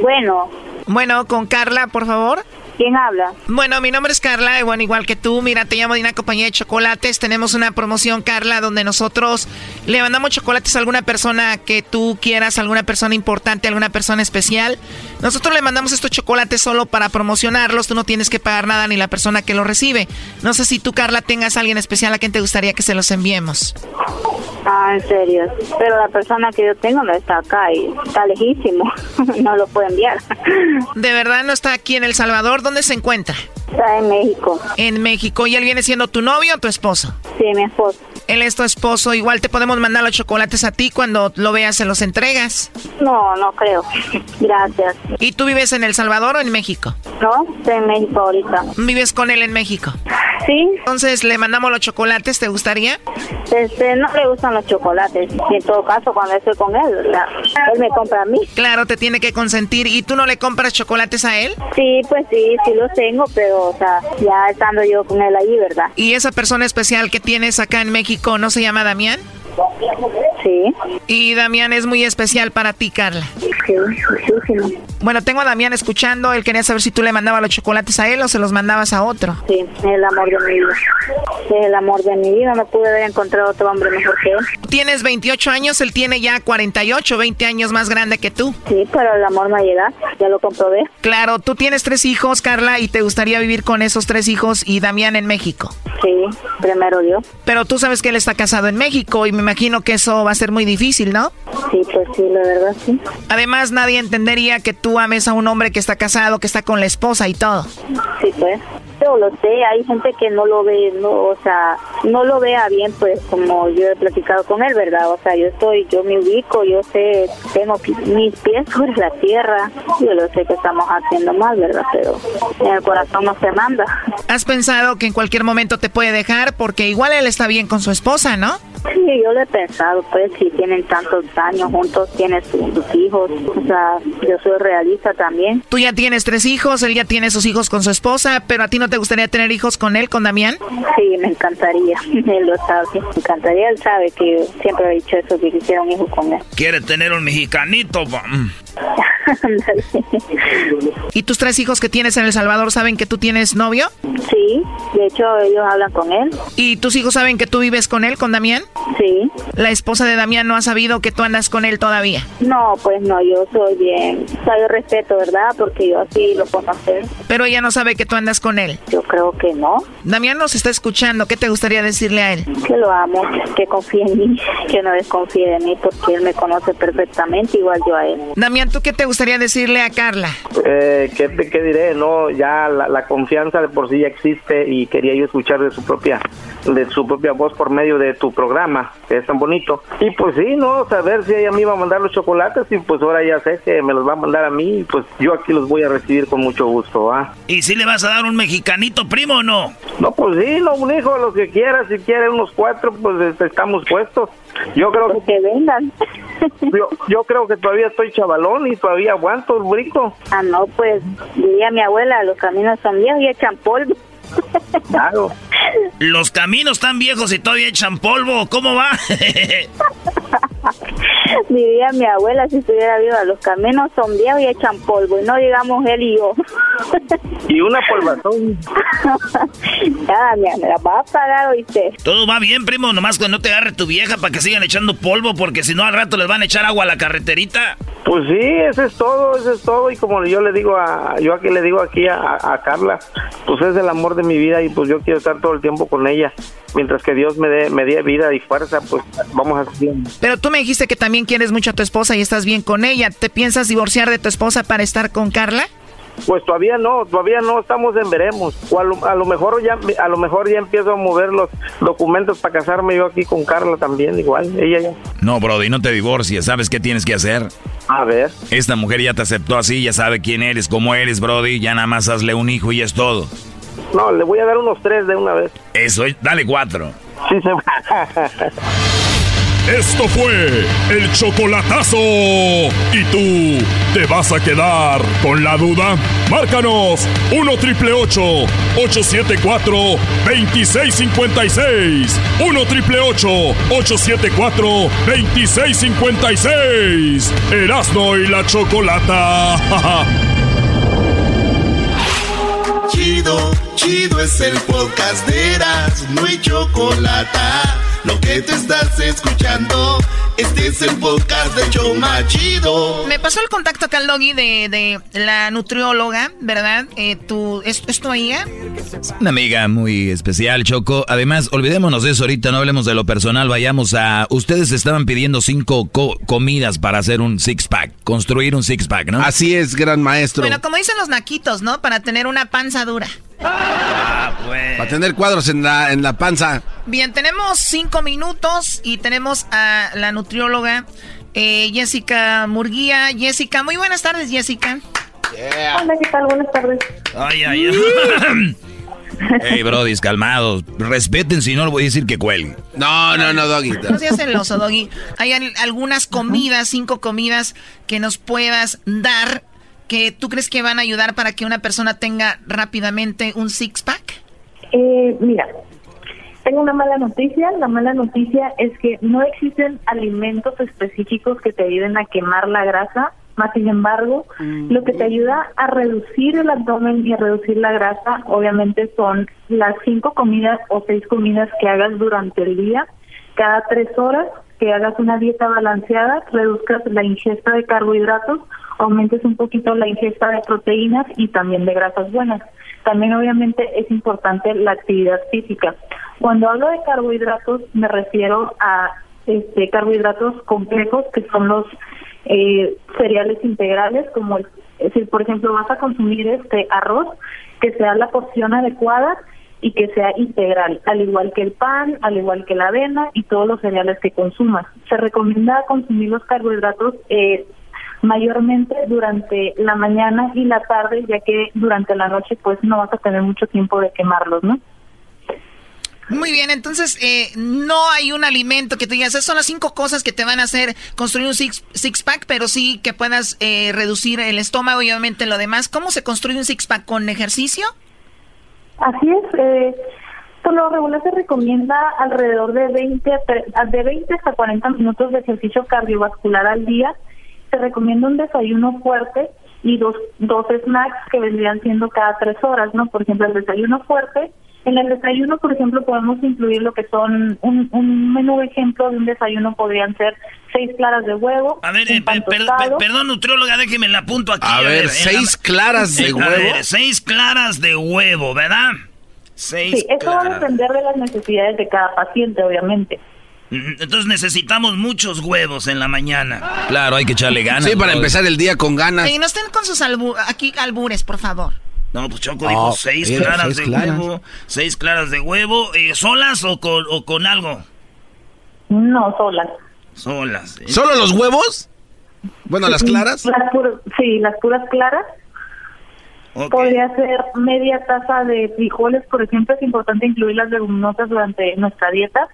Bueno. Bueno, con Carla, por favor. ¿Quién habla? Bueno, mi nombre es Carla, y bueno, igual que tú, mira, te llamo de una compañía de chocolates. Tenemos una promoción, Carla, donde nosotros le mandamos chocolates a alguna persona que tú quieras, alguna persona importante, alguna persona especial. Nosotros le mandamos estos chocolates solo para promocionarlos, tú no tienes que pagar nada ni la persona que los recibe. No sé si tú, Carla, tengas a alguien especial a quien te gustaría que se los enviemos. Ah, en serio. Pero la persona que yo tengo no está acá y está lejísimo. no lo puedo enviar. ¿De verdad no está aquí en El Salvador? ¿Dónde se encuentra? Está en México. En México. ¿Y él viene siendo tu novio o tu esposo? Sí, mi esposo. Él es tu esposo. Igual te podemos mandar los chocolates a ti cuando lo veas, se los entregas. No, no creo. Gracias. ¿Y tú vives en El Salvador o en México? No, estoy en México ahorita. ¿Vives con él en México? Sí. Entonces, ¿le mandamos los chocolates? ¿Te gustaría? Este, no le gustan los chocolates. En todo caso, cuando estoy con él, él me compra a mí. Claro, te tiene que consentir. ¿Y tú no le compras chocolates a él? Sí, pues sí, sí los tengo, pero, o sea, ya estando yo con él ahí, ¿verdad? ¿Y esa persona especial que tienes acá en México no se llama Damián? Sí. Y Damián es muy especial para ti, Carla. Sí, muchísimo. Bueno, tengo a Damián escuchando. Él quería saber si tú le mandabas los chocolates a él o se los mandabas a otro. Sí, el amor de mi vida. El amor de mi vida. No pude haber encontrado otro hombre mejor que él. Tienes 28 años, él tiene ya 48, 20 años más grande que tú. Sí, pero el amor no llega. Ya lo comprobé. Claro, tú tienes tres hijos, Carla, y te gustaría vivir con esos tres hijos y Damián en México. Sí, primero yo. Pero tú sabes que él está casado en México y me imagino que eso va a ser muy difícil, ¿no? Sí, pues sí, la verdad sí. Además, nadie entendería que tú ames a un hombre que está casado, que está con la esposa y todo. Sí, pues. Yo lo sé, hay gente que no lo ve, no, o sea, no lo vea bien, pues como yo he platicado con él, ¿verdad? O sea, yo estoy, yo me ubico, yo sé, tengo mis pies sobre la tierra, yo lo sé que estamos haciendo mal, ¿verdad? Pero en el corazón no se manda. ¿Has pensado que en cualquier momento te puede dejar? Porque igual él está bien con su esposa, ¿no? Sí, yo lo he pensado, pues si tienen tantos años juntos, tienes sus hijos, o sea, yo soy realista también. Tú ya tienes tres hijos, él ya tiene sus hijos con su esposa, pero a ti no te gustaría tener hijos con él, con Damián? Sí, me encantaría, él lo sabe, me encantaría, él sabe que yo siempre he dicho eso, que quisiera un hijo con él. Quiere tener un mexicanito, ¿Y tus tres hijos que tienes en El Salvador saben que tú tienes novio? Sí, de hecho ellos hablan con él. ¿Y tus hijos saben que tú vives con él, con Damián? Sí. ¿La esposa de Damián no ha sabido que tú andas con él todavía? No, pues no, yo soy bien, o sea, yo respeto, ¿verdad? Porque yo así lo puedo hacer. Pero ella no sabe que tú andas con él. Yo creo que no. Damián nos está escuchando, ¿qué te gustaría decirle a él? Que lo amo, que confíe en mí, que no desconfíe de mí porque él me conoce perfectamente igual yo a él. Damián, ¿tú qué te gustaría decirle a Carla? Eh, ¿qué, te- qué diré? No, ya la, la confianza de por sí ya existe y quería yo escuchar de su propia de su propia voz por medio de tu programa, que es tan bonito. Y pues sí, no, saber si ella me iba a mandar los chocolates y pues ahora ya sé que me los va a mandar a mí y pues yo aquí los voy a recibir con mucho gusto, ¿ah? ¿Y si le vas a dar un mexicanito, primo, o no? No, pues sí, no, un hijo, lo que quiera, si quiere unos cuatro, pues este, estamos puestos. Yo creo que vengan. Yo, yo creo que todavía estoy chavalón y todavía aguanto el brinco. Ah, no, pues diría mi abuela, los caminos son viejos y echan polvo. Claro. Los caminos están viejos y todavía echan polvo. ¿Cómo va? Diría mi abuela si estuviera viva, los caminos son viejos y echan polvo, y no digamos él y yo. Y una polvazón. ya, mira, me la va a pagar, oíste. Todo va bien, primo. Nomás que no te agarre tu vieja para que sigan echando polvo, porque si no al rato les van a echar agua a la carreterita. Pues sí, eso es todo, eso es todo. Y como yo le digo a, yo aquí le digo aquí a, a Carla, pues es el amor de mi vida y pues yo quiero estar todo el tiempo con ella. Mientras que Dios me dé, me dé vida y fuerza, pues vamos a seguir. Pero tú me dijiste que también quieres mucho a tu esposa y estás bien con ella. ¿Te piensas divorciar de tu esposa para estar con Carla? Pues todavía no, todavía no estamos en veremos. O a lo, a lo mejor ya, a lo mejor ya empiezo a mover los documentos para casarme yo aquí con Carla también, igual. Ella ya. No, Brody, no te divorcies. ¿Sabes qué tienes que hacer? A ver. Esta mujer ya te aceptó así, ya sabe quién eres, cómo eres, Brody. Ya nada más hazle un hijo y es todo. No, le voy a dar unos tres de una vez. Eso, dale cuatro. Sí, se Esto fue el chocolatazo. ¿Y tú te vas a quedar con la duda? Márcanos 1 triple 874 2656. 1 triple 874 2656. Erasno y la chocolata. Chido, chido es el podcast de Eras, no hay chocolate. Lo que te estás escuchando, este es el podcast de Choma Chido. Me pasó el contacto acá al doggy de, de la nutrióloga, ¿verdad? Eh, ¿tú, ¿es, ¿Es tu amiga? Una amiga muy especial, Choco. Además, olvidémonos de eso ahorita, no hablemos de lo personal, vayamos a... Ustedes estaban pidiendo cinco co- comidas para hacer un six-pack, construir un six-pack, ¿no? Así es, gran maestro. Bueno, como dicen los naquitos, ¿no? Para tener una panza dura. Para tener cuadros en la, en la panza. Bien, tenemos cinco minutos y tenemos a la nutrióloga eh, Jessica Murguía. Jessica, muy buenas tardes, Jessica. Hola, ¿qué tal? Buenas tardes. Ay, ay, ay. Hey, Brody, calmados. Respeten, si no, le voy a decir que cuelgue. No, no, no, Doggy. No seas celoso, Doggy. Hay al- algunas comidas, cinco comidas que nos puedas dar que tú crees que van a ayudar para que una persona tenga rápidamente un six-pack. Eh, mira, tengo una mala noticia. La mala noticia es que no existen alimentos específicos que te ayuden a quemar la grasa. Más sin embargo, lo que te ayuda a reducir el abdomen y a reducir la grasa, obviamente, son las cinco comidas o seis comidas que hagas durante el día, cada tres horas, que hagas una dieta balanceada, reduzcas la ingesta de carbohidratos, aumentes un poquito la ingesta de proteínas y también de grasas buenas. También obviamente es importante la actividad física. Cuando hablo de carbohidratos me refiero a este, carbohidratos complejos que son los eh, cereales integrales, como el, es decir, por ejemplo, vas a consumir este arroz que sea la porción adecuada y que sea integral, al igual que el pan, al igual que la avena y todos los cereales que consumas. Se recomienda consumir los carbohidratos eh, mayormente durante la mañana y la tarde, ya que durante la noche pues no vas a tener mucho tiempo de quemarlos, ¿no? Muy bien, entonces eh, no hay un alimento que tú digas, esas son las cinco cosas que te van a hacer construir un six, six pack, pero sí que puedas eh, reducir el estómago y obviamente lo demás. ¿Cómo se construye un six pack con ejercicio? Así es. Eh, por lo regular se recomienda alrededor de 20, a tre- de 20 hasta 40 minutos de ejercicio cardiovascular al día se recomienda un desayuno fuerte y dos, dos snacks que vendrían siendo cada tres horas, ¿no? Por ejemplo, el desayuno fuerte. En el desayuno, por ejemplo, podemos incluir lo que son un, un menú ejemplo de un desayuno podrían ser seis claras de huevo. A ver, eh, perdón, nutrióloga, déjeme la apunto aquí. A, ver, seis claras de huevo. seis claras de huevo, ¿verdad? Seis sí, eso va a depender de las necesidades de cada paciente, obviamente. Entonces necesitamos muchos huevos en la mañana. Claro, hay que echarle ganas. Sí, para empezar el día con ganas. Y no estén con sus aquí albures, por favor. No, pues Choco dijo seis claras de huevo. Seis claras de huevo. Eh, ¿Solas o con, o con algo? No, solas. Solas. ¿eh? ¿Solo los huevos? Bueno, las claras. sí, las puras claras. Podría ser media taza de frijoles, por ejemplo. Es importante incluir las leguminosas durante nuestra dieta.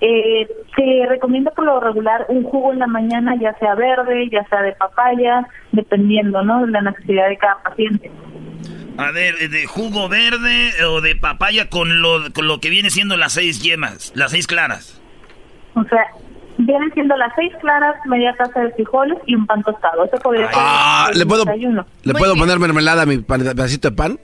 Eh, se recomienda por lo regular un jugo en la mañana, ya sea verde, ya sea de papaya, dependiendo, ¿no? De la necesidad de cada paciente. A ver, de jugo verde o de papaya con lo, con lo que viene siendo las seis yemas, las seis claras. O sea, vienen siendo las seis claras, media taza de frijoles y un pan tostado. Eso podría ser ah, ¿le puedo, ¿Le puedo poner mermelada a mi pedacito de pan?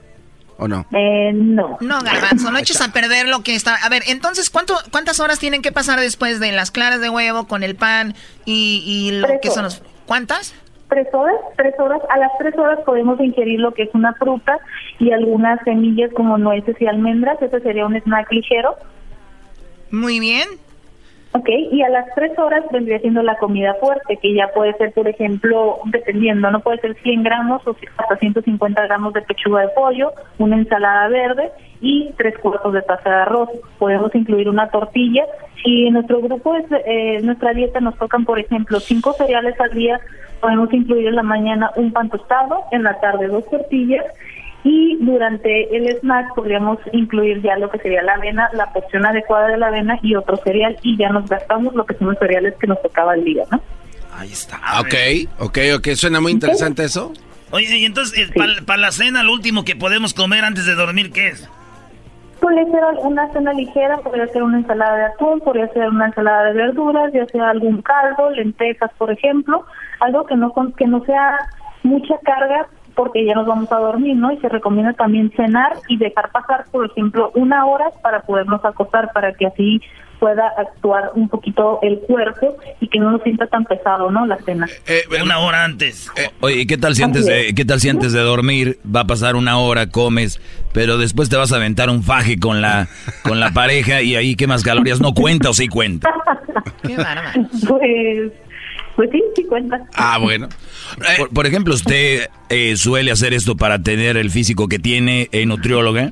¿O no? Eh, no. No, garbanzo, no eches a perder lo que está... A ver, entonces, ¿cuánto, ¿cuántas horas tienen que pasar después de las claras de huevo con el pan y, y lo que son los... ¿Cuántas? Tres horas, tres horas, a las tres horas podemos ingerir lo que es una fruta y algunas semillas como nueces y almendras, ese sería un snack ligero. Muy bien. Ok, y a las tres horas vendría siendo la comida fuerte, que ya puede ser, por ejemplo, dependiendo, no puede ser 100 gramos o hasta 150 gramos de pechuga de pollo, una ensalada verde y tres cuartos de taza de arroz. Podemos incluir una tortilla. Si en nuestro grupo, es, eh, nuestra dieta nos tocan, por ejemplo, cinco cereales al día, podemos incluir en la mañana un pan tostado, en la tarde dos tortillas y durante el snack podríamos incluir ya lo que sería la avena, la porción adecuada de la avena y otro cereal y ya nos gastamos lo que son los cereales que nos tocaba el día, ¿no? Ahí está. Ok, ok, ok, suena muy interesante eso. Oye, y entonces, eh, para la cena, lo último que podemos comer antes de dormir, ¿qué es? Puede ser una cena ligera, podría ser una ensalada de atún, podría ser una ensalada de verduras, ya sea algún caldo, lentejas, por ejemplo, algo que no, que no sea mucha carga porque ya nos vamos a dormir, ¿no? Y se recomienda también cenar y dejar pasar, por ejemplo, una hora para podernos acostar, para que así pueda actuar un poquito el cuerpo y que no nos sienta tan pesado, ¿no? La cena. Eh, una hora antes. Eh, oye, ¿qué tal si antes de, qué tal si antes de dormir va a pasar una hora, comes, pero después te vas a aventar un faje con la con la pareja y ahí qué más calorías no cuenta o sí cuenta? qué Pues pues sí, sí cuenta. Ah, bueno. Por, ejemplo, ¿usted eh, suele hacer esto para tener el físico que tiene en nutrióloga?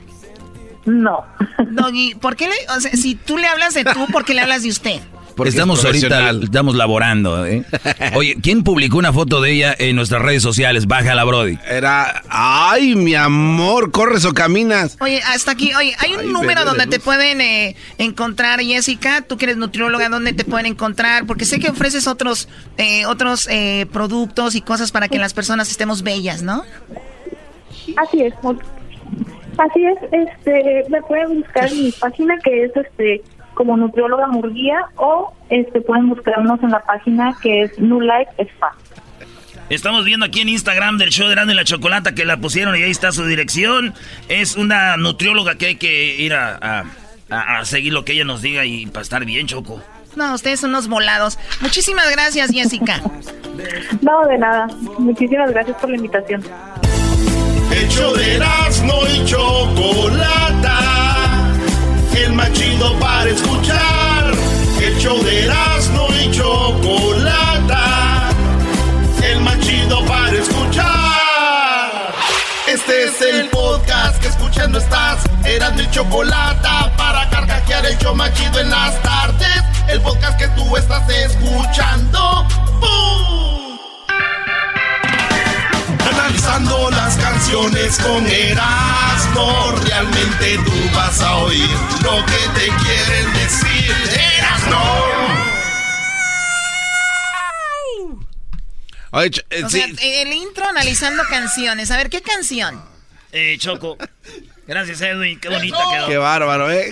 No. Doggy, ¿por qué le, o sea, si tú le hablas de tú, ¿por qué le hablas de usted? Porque estamos ahorita, estamos laborando. ¿eh? Oye, ¿quién publicó una foto de ella en nuestras redes sociales? Bájala, Brody. Era, ay, mi amor, corres o caminas. Oye, hasta aquí, oye, hay un número donde te pueden eh, encontrar, Jessica, tú que eres nutrióloga, ¿dónde te pueden encontrar? Porque sé que ofreces otros, eh, otros eh, productos y cosas para que las personas estemos bellas, ¿no? Así es. Así es, este, me pueden buscar en mi página que es este como nutrióloga Murguía o este pueden buscarnos en la página que es New Life Spa. Estamos viendo aquí en Instagram del show de Grande la Chocolata que la pusieron y ahí está su dirección. Es una nutrióloga que hay que ir a, a, seguir lo que ella nos diga y para estar bien, Choco. No, ustedes son unos volados. Muchísimas gracias, Jessica. No, de nada. Muchísimas gracias por la invitación. Show de no y Chocolata el más chido para escuchar. Show de Erasmo y Chocolata, el más chido para escuchar. Este es el podcast que escuchando estás. Erasmo y Chocolata para carcajear el show más en las tardes. El podcast que tú estás escuchando. Analizando las canciones con Erasmo, realmente tú vas a oír lo que te quieren decir. Erasmo. Eh, el intro analizando canciones. A ver, ¿qué canción? Eh, Choco. Gracias, Edwin. Qué bonita quedó. Qué bárbaro, ¿eh?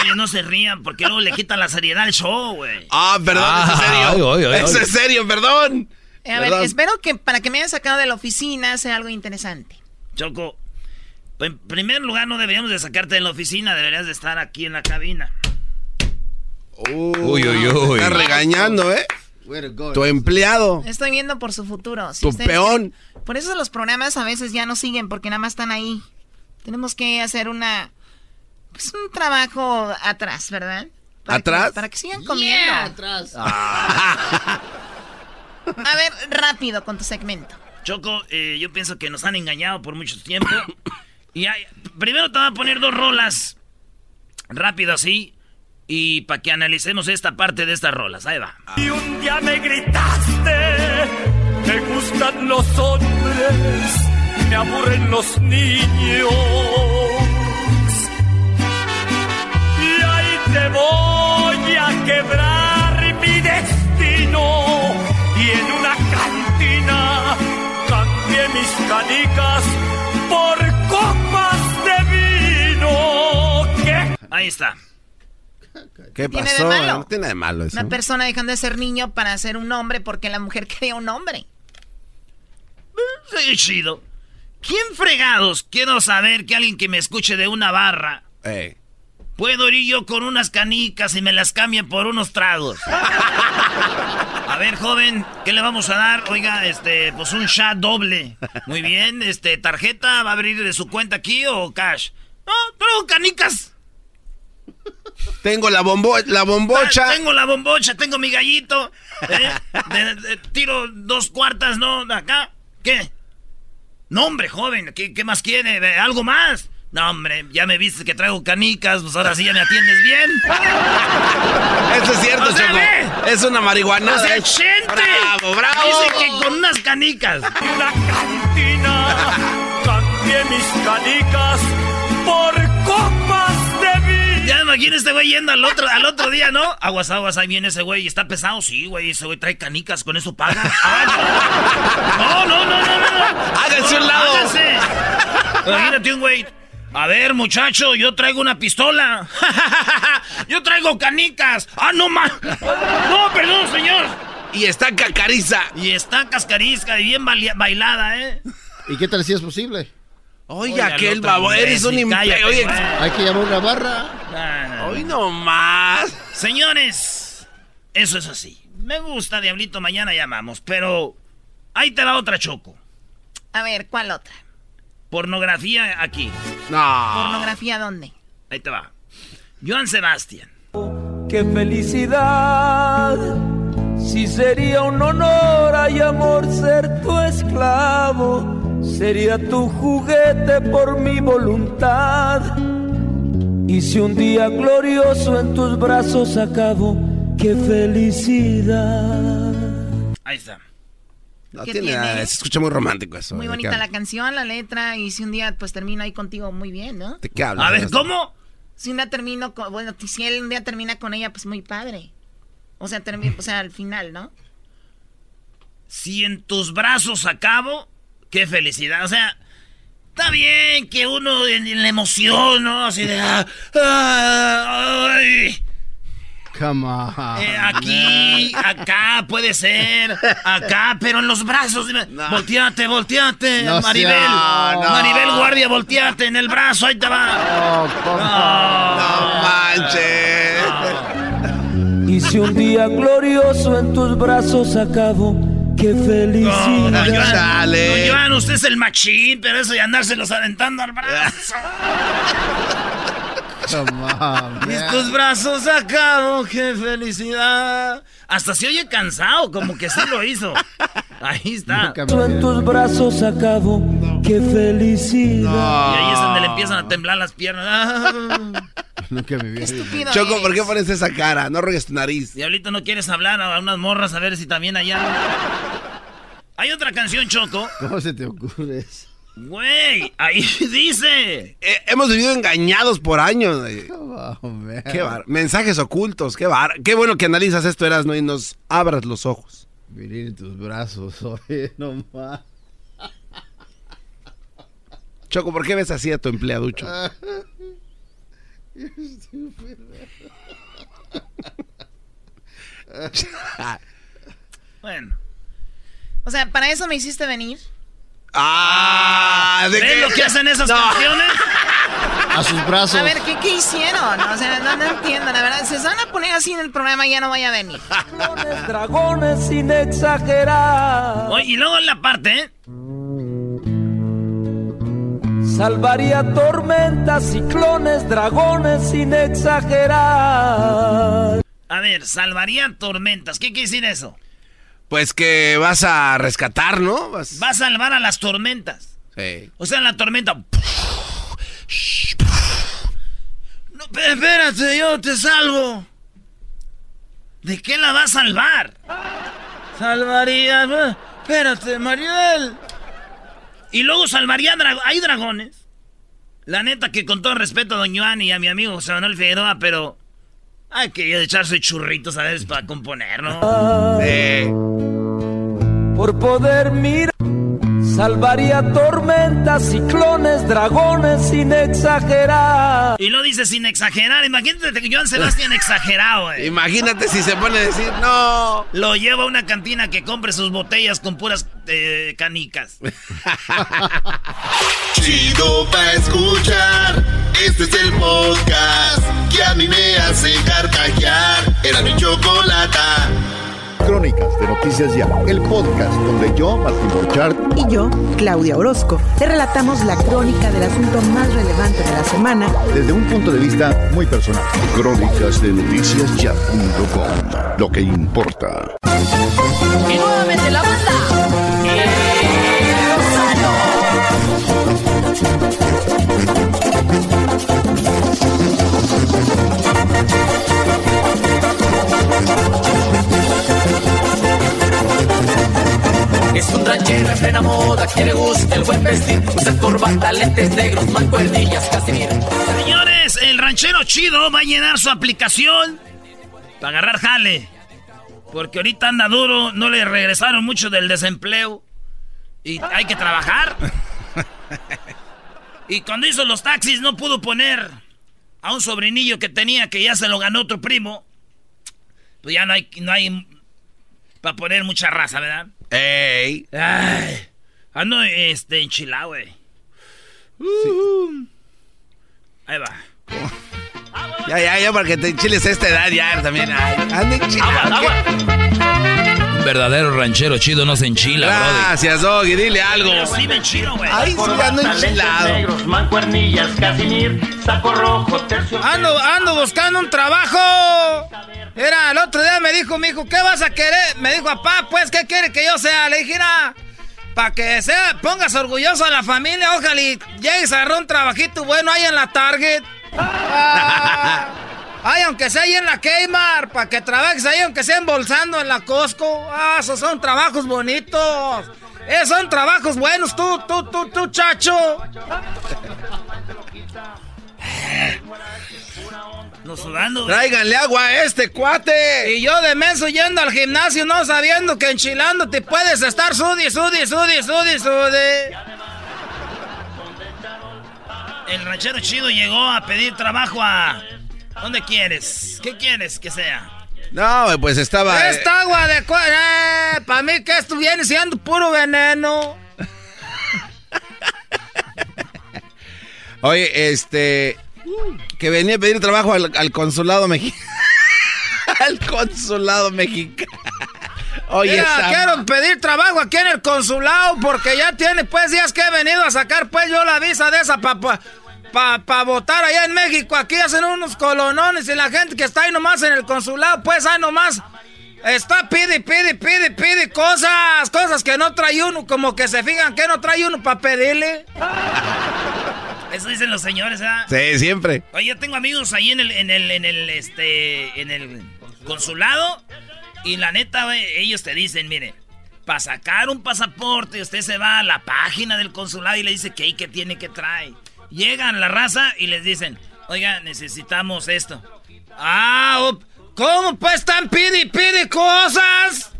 Oye, no se rían porque luego le quitan la seriedad al show, güey. Ah, perdón, Ah, es en serio. ay, ay, ay, es serio, perdón. Eh, a ver, espero que para que me hayan sacado de la oficina sea algo interesante. Choco, en primer lugar no deberíamos de sacarte de la oficina, deberías de estar aquí en la cabina. Uy, uy, uy. Está regañando, ¿eh? Tu empleado. Estoy viendo por su futuro. Si Tu peón. Por eso los programas a veces ya no siguen porque nada más están ahí. Tenemos que hacer una pues un trabajo atrás, ¿verdad? Para ¿Atrás? que- para que sigan comiendo. atrás. A ver, rápido con tu segmento. Choco, eh, yo pienso que nos han engañado por mucho tiempo. y hay- primero te voy a poner dos rolas. Rápido así. Y para que analicemos esta parte de estas rolas. Ahí va. Y un día me gritaste, me gustan los hombres, me aburren los niños. Y ahí te voy a quebrar canicas por copas de vino. ¿Qué? Ahí está. ¿Qué tiene de pasó? malo? No tiene de malo eso. Una persona dejando de ser niño para ser un hombre porque la mujer quería un hombre. Sí, chido. ¿Quién fregados? Quiero saber que alguien que me escuche de una barra. Eh. Puedo ir yo con unas canicas y me las cambien por unos tragos. A ver, joven, ¿qué le vamos a dar? Oiga, este, pues un shot doble. Muy bien, este, tarjeta, ¿va a abrir de su cuenta aquí o cash? No, traigo canicas. Tengo la, bombo la bombocha. Ah, Tengo la bombocha, tengo mi gallito. ¿eh? De- de- tiro dos cuartas, ¿no? De acá. ¿Qué? No, hombre, joven, ¿qué, qué más quiere? ¿Eh, ¿Algo más? No, hombre, ya me viste que traigo canicas, pues ahora sí ya me atiendes bien. Eso es cierto, O sea, Choco. ve. Es una marihuana. O sea, gente. Bravo, bravo. Dice que con unas canicas. Una cantina cambié mis canicas por copas de vino. Ya me imagino este güey yendo al otro, al otro día, ¿no? Aguas, aguas, ahí viene ese güey. ¿Está pesado? Sí, güey, ese güey trae canicas, ¿con eso paga? Ah, no. no, no, no, no, no. Háganse un lado. Háganse. Imagínate un güey. A ver, muchacho, yo traigo una pistola. yo traigo canicas. Ah, no más. No, perdón, señor. Y está cacariza. Y está cascarisca y bien bailada, ¿eh? ¿Y qué tal si es posible? Oye, Oiga, aquel babo, eres un Oye, güey. Hay que llamar a una barra. Ah, hoy no más. Señores, eso es así. Me gusta, Diablito, mañana llamamos, pero ahí te va otra choco. A ver, ¿cuál otra? Pornografía aquí. No. ¿Pornografía dónde? Ahí te va. Joan Sebastián. ¡Qué felicidad! Si sería un honor, hay amor, ser tu esclavo. Sería tu juguete por mi voluntad. Y si un día glorioso en tus brazos acabo, qué felicidad. Ahí está. No ¿Qué tiene tiene? nada, se escucha muy romántico eso. Muy ¿De bonita la canción, la letra, y si un día pues termino ahí contigo, muy bien, ¿no? ¿De qué hablas? A ver, ¿cómo? Si un día termino con, bueno, si él un día termina con ella, pues muy padre. O sea, termina, o sea, al final, ¿no? Si en tus brazos acabo, qué felicidad. O sea, está bien que uno en, en la emoción, ¿no? Así de... ah, ah, ay. Come on. Eh, aquí, acá, puede ser, acá, pero en los brazos. dime, Volteate, volteate, No Maribel. sea- no. Maribel Guardia, volteate en el brazo, ahí te va. No manches. Y si un día glorioso en tus brazos acabo, qué No, felicidad. Joan, Chale. don Joan, usted es el machín, pero eso de andárselos aventando al brazo. Y man. tus brazos acabo, qué felicidad. Hasta se oye cansado, como que sí lo hizo. Ahí está. Me En tus brazos acabo, qué felicidad. Y ahí es donde le empiezan a temblar las piernas. Ah. Nunca me vi. Choco, ¿por qué es. pones esa cara? No ruegues tu nariz. Diablito, ¿no quieres hablar a unas morras a ver si también allá? Hay otra canción, Choco. ¿Cómo se te ocurre eso? Güey, ahí dice. Eh, hemos vivido engañados por años. man. Qué bar- Mensajes ocultos, qué bar... Qué bueno que analizas esto, Erasmo, y nos abras los ojos. En tus brazos, oye, no más. Choco, ¿por qué ves así a tu empleaducho? bueno. O sea, ¿para eso me hiciste venir? Ah, ¿de ¿Ven lo que hacen esas canciones? A sus brazos. A ver, ¿qué, qué hicieron? O sea, no, no, entiendo, la verdad. Se van a poner así en el programa, ya no vaya a venir. Dragones sin exagerar. Oye, y luego en la parte, ¿eh? Salvaría tormentas, ciclones, dragones sin exagerar. A ver, salvaría tormentas. ¿Qué quiere decir eso? Pues que vas a rescatar, ¿no? Vas... Va a salvar a las tormentas. Sí. O sea, en la tormenta. No, pero espérate, yo te salvo. ¿De qué la va a salvar? Salvaría. Espérate, Mariel. Y luego salvaría dragón. Hay dragones. La neta que con todo respeto a Don Juan y a mi amigo José Manuel Figueroa, pero hay que echarse churritos a veces para componer, ¿no? Sí. Por poder mirar, salvaría tormentas, ciclones, dragones sin exagerar. Y lo dice sin exagerar. Imagínate que Joan Sebastián exagerado, eh. Imagínate si se pone a decir, no. Lo lleva a una cantina que compre sus botellas con puras eh, canicas. Chido pa' escuchar. Este es el podcast que a mí me hace carcajear. Era mi chocolata. Crónicas de Noticias Ya, el podcast donde yo, Martín Borchardt, y yo, Claudia Orozco, te relatamos la crónica del asunto más relevante de la semana desde un punto de vista muy personal. Crónicas de Noticias Ya.com, lo que importa. Y nuevamente la banda. Es un ranchero en plena moda que le gusta el buen vestir. Usa corbata, lentes negros, mancuernillas, casimir. Señores, el ranchero chido va a llenar su aplicación para agarrar jale. Porque ahorita anda duro, no le regresaron mucho del desempleo. Y hay que trabajar. Y cuando hizo los taxis no pudo poner a un sobrinillo que tenía que ya se lo ganó otro primo. Pues ya no hay, no hay para poner mucha raza, ¿verdad? ¡Ey! Ay, ando este, enchilado, güey. Uh. Ahí va. Ya, ya, ya, porque te enchiles a esta edad ya también. Ay, anda enchilado. Un verdadero ranchero chido no se enchila, Gracias, Doggy, dile algo. Yo sí me enchilo, güey. Ay, sí, ando enchilado. negros, mancuernillas, casimir, saco rojo, tercio. Ando, ando buscando un trabajo. Era, el otro día me dijo mi hijo, ¿qué vas a querer? Me dijo, papá, pues, ¿qué quiere que yo sea? Le dije, para que sea, pongas orgulloso a la familia, ojalá y llegues a agarrar un trabajito bueno ahí en la Target. Ah, ay, aunque sea ahí en la Kmart, para que trabajes ahí, aunque sea embolsando en la Costco. Ah, esos son trabajos bonitos. Esos son trabajos buenos, tú, tú, tú, tú, chacho. No sudando. Tráiganle agua a este cuate. Y yo de menso yendo al gimnasio no sabiendo que enchilando te puedes estar sudi, sudi, sudi, sudi, sudi. El ranchero chido llegó a pedir trabajo a... ¿Dónde quieres? ¿Qué quieres que sea? No, pues estaba. Esta agua de... Eh, para mí que esto viene siendo puro veneno. Oye, este. Que venía a pedir trabajo al, al consulado mexicano. al consulado mexicano. Oye, Mira, quiero pedir trabajo aquí en el consulado porque ya tiene pues días que he venido a sacar pues yo la visa de esa para pa, pa, pa votar allá en México. Aquí hacen unos colonones y la gente que está ahí nomás en el consulado pues ahí nomás está pide, pide, pide, pide cosas, cosas que no trae uno, como que se fijan que no trae uno para pedirle. Eso dicen los señores, ¿verdad? Sí, siempre. Oye, yo tengo amigos ahí en el, en el, en el, este, en el consulado. Y la neta, güey, ellos te dicen, mire, para sacar un pasaporte, usted se va a la página del consulado y le dice que ahí que tiene que traer. Llegan la raza y les dicen, oiga, necesitamos esto. Ah, ¿cómo pues están pide y pide cosas?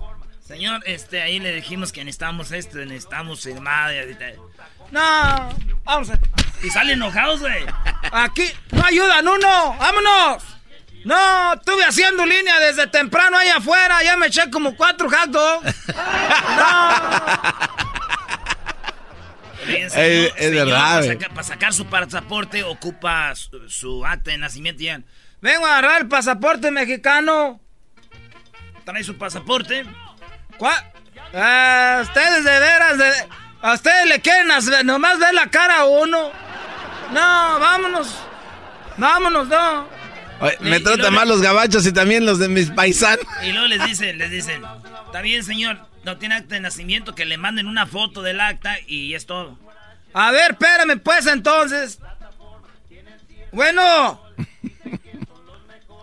Señor, este, ahí le dijimos que necesitamos esto, necesitamos ahorita- No, vamos a... Y salen enojados, güey. Aquí no ayudan uno. ¡Vámonos! No, estuve haciendo línea desde temprano ahí afuera. Ya me eché como cuatro hot dogs. Bien, Eh, es señor, verdad, Para, güey. saca- para sacar su pasaporte ocupa su, su acta de nacimiento ya. Vengo a agarrar el pasaporte mexicano. Trae su pasaporte. ¿Cuál? Ah, ustedes de veras, de- a ustedes le quieren hacer- nomás ver la cara a uno. No, vámonos. Vámonos, no. Oye, me tratan mal los gabachos y también los de mis paisanos. Y luego les dicen, les dicen, está bien, señor, no tiene acta de nacimiento, que le manden una foto del acta y es todo. A ver, espérame pues entonces. Bueno.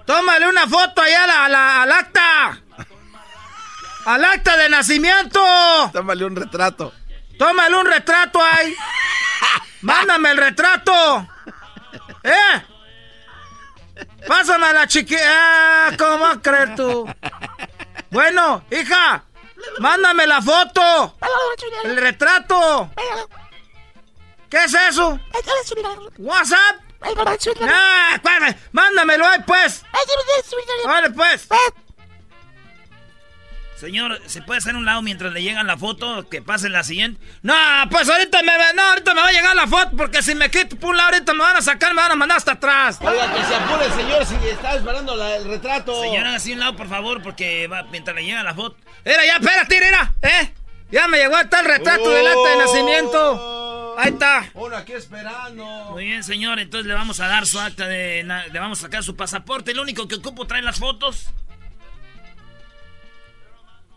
Tómale una foto allá a la- a la- al acta. Al acta de nacimiento. Tómale un retrato. Tómale un retrato ahí. Mándame el retrato. ¿Eh? Pásame a la chiquita. Ah, ¿Cómo vas a creer tú? Bueno, hija, mándame la foto. El retrato. ¿Qué es eso? ¿WhatsApp? Ah, mándamelo ahí, pues. Vale, pues. Señor, ¿se puede hacer un lado mientras le llega la foto? Que pase la siguiente. No, pues ahorita me, no, ahorita me va a llegar la foto porque si me quito por un lado ahorita me van a sacar, me van a mandar hasta atrás. Oiga, que se apure, señor, si está esperando la- el retrato. Señor, haga así un lado, por favor, porque va, mientras le llega la foto. Mira, ya, espérate, mira, ¿eh? Ya me llegó hasta el retrato del acta de nacimiento. Ahí está. Uno aquí esperando. Muy bien, señor, entonces le vamos a dar su acta de... Le vamos a sacar su pasaporte. Lo único que ocupo trae las fotos.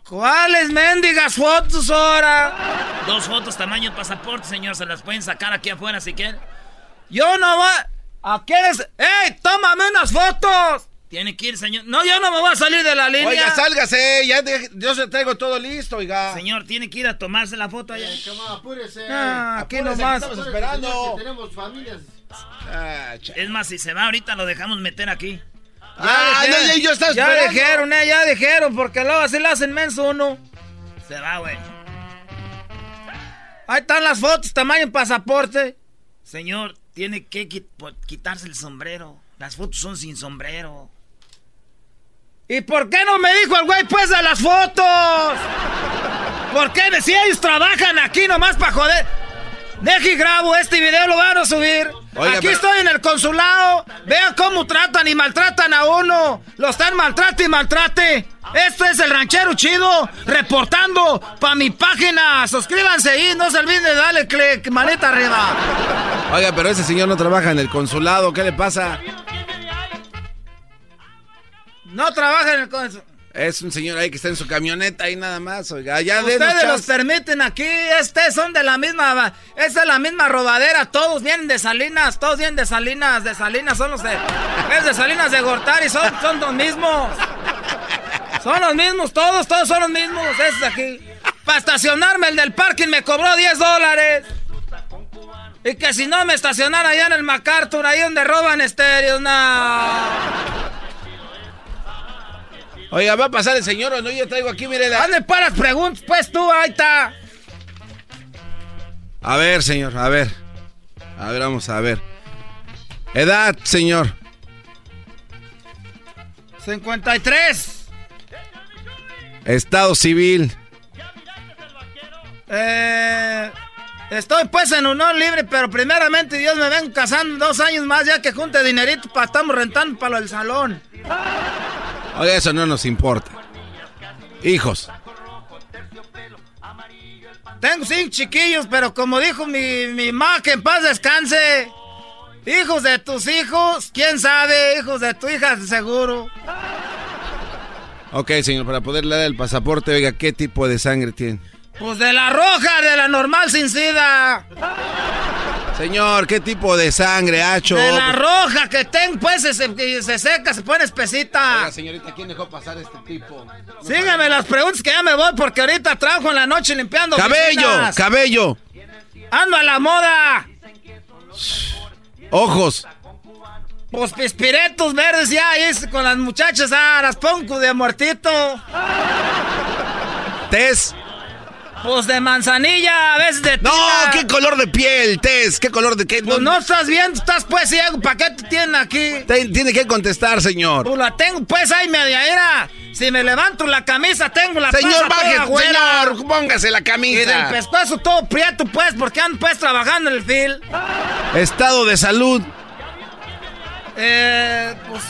¿Cuáles mendigas fotos ahora? Dos fotos tamaño pasaporte, señor. Se las pueden sacar aquí afuera si quieren. Yo no voy. ¿A quiénes? ¡Ey, tómame unas fotos! Tiene que ir, señor. No, yo no me voy a salir de la línea. Oiga, sálgase, ya de- yo se traigo todo listo, oiga. Señor, tiene que ir a tomarse la foto allá. apúrese. Ah, aquí Apúrese, nomás. que Estamos esperando. tenemos familias. Ah, Es más, si se va ahorita, lo dejamos meter aquí. Ah, dijeron- no, ya- yo Ya dijeron, eh, ya dijeron, porque luego así le hacen menso uno. Se va, güey. Ahí están las fotos, tamaño pasaporte. Señor, tiene que po- quitarse el sombrero. Las fotos son sin sombrero. ¿Y por qué no me dijo el güey pues de las fotos? ¿Por qué? Si ellos trabajan aquí nomás para joder. Deje y grabo este video, lo van a subir. Oiga, aquí pero- estoy en el consulado. Vean cómo tratan y maltratan a uno. Lo están maltrate y maltrate. Esto es el ranchero chido reportando para mi página. Suscríbanse ahí, no se olviden de darle click, manita arriba. Oiga, pero ese señor no trabaja en el consulado. ¿Qué le pasa? No trabajan en el consulado. Es un señor ahí que está en su camioneta ahí nada más. Oiga, ya de Ustedes los permiten aquí, este son de la misma, esta es la misma robadera, todos vienen de Salinas, todos vienen de Salinas, de Salinas son los de, es de Salinas de Gortari, son, son los mismos. Son los mismos, todos, todos son los mismos, esos de aquí. Para estacionarme el del parking me cobró 10 dólares. Y que si no me estacionara allá en el MacArthur, ahí donde roban estéreos, no. Oiga, ¿va a pasar el señor o no? Yo traigo aquí, mire. La... ¿Dónde paras preguntas? Pues tú, ahí está. A ver, señor, a ver. A ver, vamos a ver. Edad, señor. 53. Estado civil. Eh, estoy pues en unión libre, pero primeramente Dios me ven casando dos años más ya que junte dinerito para estamos rentando para lo del salón. Oiga, eso no nos importa. Hijos. Tengo cinco chiquillos, pero como dijo mi, mi ma, que en paz descanse. Hijos de tus hijos, quién sabe, hijos de tu hija, seguro. Ok, señor, para poderle dar el pasaporte, oiga, ¿qué tipo de sangre tiene? Pues de la roja, de la normal sin sida. Señor, ¿qué tipo de sangre, hacho? De la roja que tengo, pues se, se- se seca, se pone espesita. Oiga, señorita, ¿quién dejó pasar este tipo? Sígueme las preguntas que ya me voy porque ahorita trabajo en la noche limpiando Cabello, oficinas. cabello, Ando a la moda. ojos, Pues pispiretos verdes ya ahí con las muchachas, ah, las pongo de muertito. tez, Pues de manzanilla, a veces de No, ¿qué color de piel, Tess? ¿Qué color de qué? Pues no estás viendo, estás pues ciego. ¿Para qué te tienen aquí? tiene que contestar, señor. Pues la tengo pues ahí media era. Si me levanto la camisa, tengo la Señor, baje, señor, póngase la camisa. Y del pescuezo todo prieto, pues, porque ando pues trabajando en el fil. Estado de salud. Eh, pues,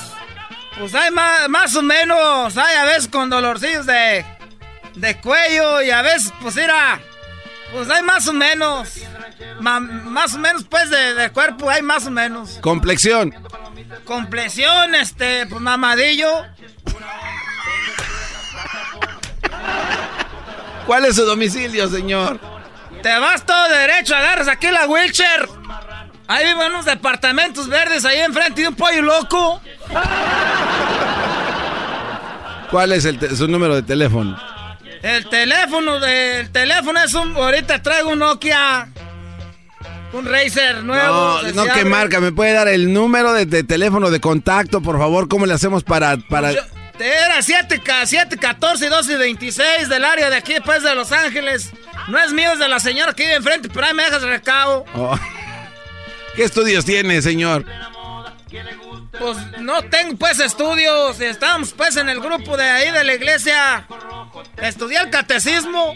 pues hay más, más o menos, hay a veces con dolorcillos de, de cuello y a veces, pues, mira, pues hay más o menos, ma- más o menos, pues, de, de cuerpo, hay más o menos. Complexión. Complexión, este, pues, mamadillo. ¿Cuál es su domicilio, señor? Te vas todo derecho, agarras aquí la wheelchair. Ahí viven unos departamentos verdes ahí enfrente de un pollo loco. ¿Cuál es el su número de teléfono? El teléfono el teléfono es un, ahorita traigo un Nokia. Un Razer nuevo. No, no. ¿qué marca? ¿Me puede dar el número de, de teléfono de contacto, por favor? ¿Cómo le hacemos para...? para... Era 7, 7, 14, 12 y 26 del área de aquí, pues, de Los Ángeles. No es mío, es de la señora que vive enfrente, pero ahí me dejas recado. Oh. ¿Qué estudios tiene, señor? Pues no tengo, pues, estudios. Estamos, pues, en el grupo de ahí de la iglesia. Estudié el catecismo.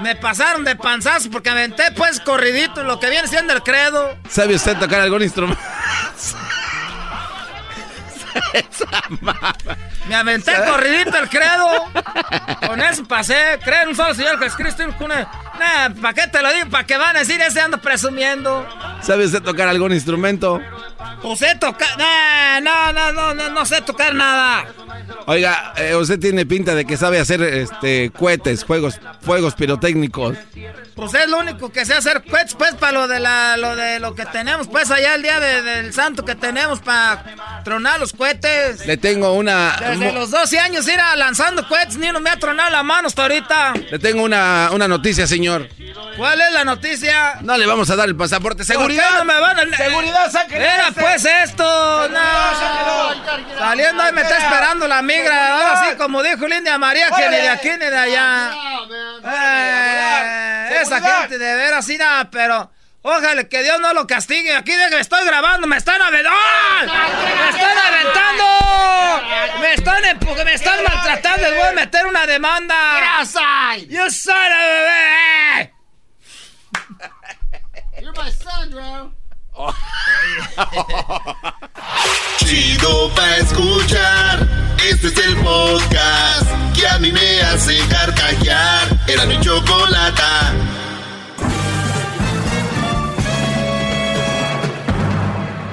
Me pasaron de panzazo porque aventé, pues, corridito lo que viene siendo el credo. ¿Sabe usted tocar algún instrumento? Me aventé corridito el credo. Con eso pasé. Creen un solo Señor Jesucristo. y una- Nah, ¿para qué te lo digo? ¿Para qué van a decir ese ando presumiendo? ¿Sabe usted tocar algún instrumento? Pues sé tocar. Nah, no, no, no, no, no sé tocar nada. Oiga, eh, usted tiene pinta de que sabe hacer este cohetes, juegos, fuegos pirotécnicos. Pues es lo único que sé hacer, pues, pues, para lo de la, lo de lo que tenemos, pues, allá el día de- del santo que tenemos para tronar los cohetes. Le tengo una... Desde los 12 años ir a lanzando cohetes, ni uno me ha tronado la mano hasta ahorita. Le tengo una, una noticia, señor. ¿Cuál es la noticia? No le vamos a dar el pasaporte. ¡Seguridad! ¿Por qué no me van a... ¡Seguridad, saquen Era pues esto, no. Saliendo ahí me está esperando la migra, ahora sí, como dijo Lindia María, que ni de aquí ni de allá. Eh, esa gente de veras, sí, nada, pero... Ojalá que Dios no lo castigue. Aquí de que estoy grabando, me están aventando. ¡Me están aventando! Me están empu- me están maltratando. Les voy a meter una demanda. You son bebé. You're my son, bro. Chido pa' escuchar. Este es el podcast que a mí me hace carcajear. Era mi chocolata.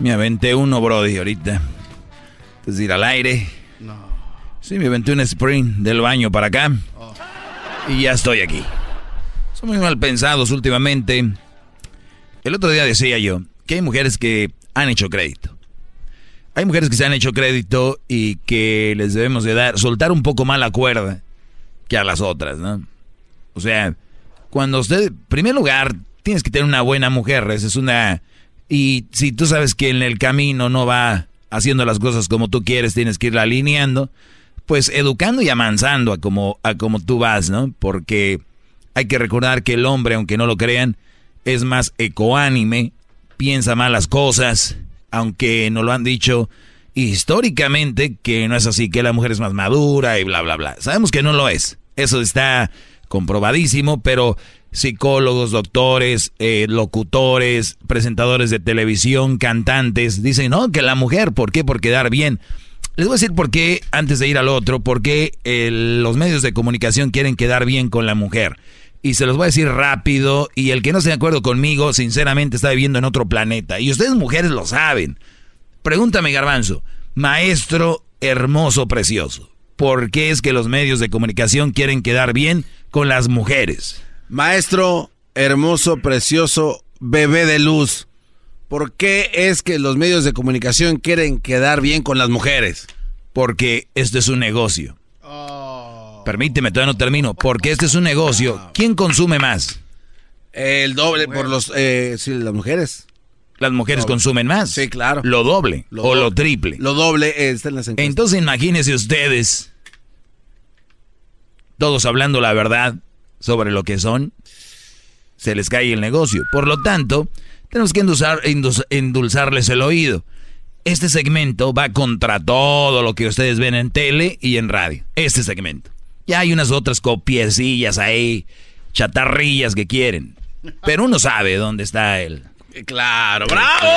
Me aventé uno, Brody, ahorita. Antes de ir al aire. No. Sí, me aventé un sprint del baño para acá. Y ya estoy aquí. Son muy mal pensados últimamente. El otro día decía yo que hay mujeres que han hecho crédito. Hay mujeres que se han hecho crédito y que les debemos de dar, soltar un poco más la cuerda que a las otras, ¿no? O sea, cuando usted, en primer lugar, tienes que tener una buena mujer, esa es una... Y si tú sabes que en el camino no va haciendo las cosas como tú quieres, tienes que irla alineando, pues educando y amansando a como, a como tú vas, ¿no? Porque hay que recordar que el hombre, aunque no lo crean, es más ecoánime, piensa más las cosas, aunque nos lo han dicho históricamente que no es así, que la mujer es más madura y bla, bla, bla. Sabemos que no lo es. Eso está comprobadísimo, pero psicólogos, doctores, eh, locutores, presentadores de televisión, cantantes, dicen, no, que la mujer, ¿por qué? Por quedar bien. Les voy a decir por qué, antes de ir al otro, por qué eh, los medios de comunicación quieren quedar bien con la mujer. Y se los voy a decir rápido. Y el que no esté de acuerdo conmigo, sinceramente, está viviendo en otro planeta. Y ustedes mujeres lo saben. Pregúntame, Garbanzo. Maestro hermoso, precioso. ¿Por qué es que los medios de comunicación quieren quedar bien con las mujeres? Maestro hermoso, precioso, bebé de luz. ¿Por qué es que los medios de comunicación quieren quedar bien con las mujeres? Porque este es un negocio. Permíteme, todavía no termino. Porque este es un negocio. ¿Quién consume más? El doble por los eh, sí, las mujeres. Las mujeres consumen más. Sí, claro. Lo doble Lo o lo triple. Lo doble está en las encuestas. Entonces imagínense ustedes, todos hablando la verdad sobre lo que son, se les cae el negocio. Por lo tanto, tenemos que endulzar- endulz- endulzarles el oído. Este segmento va contra todo lo que ustedes ven en tele y en radio. Este segmento. Ya hay unas otras copiecillas ahí, chatarrillas que quieren. Pero uno sabe dónde está él. Claro, bravo.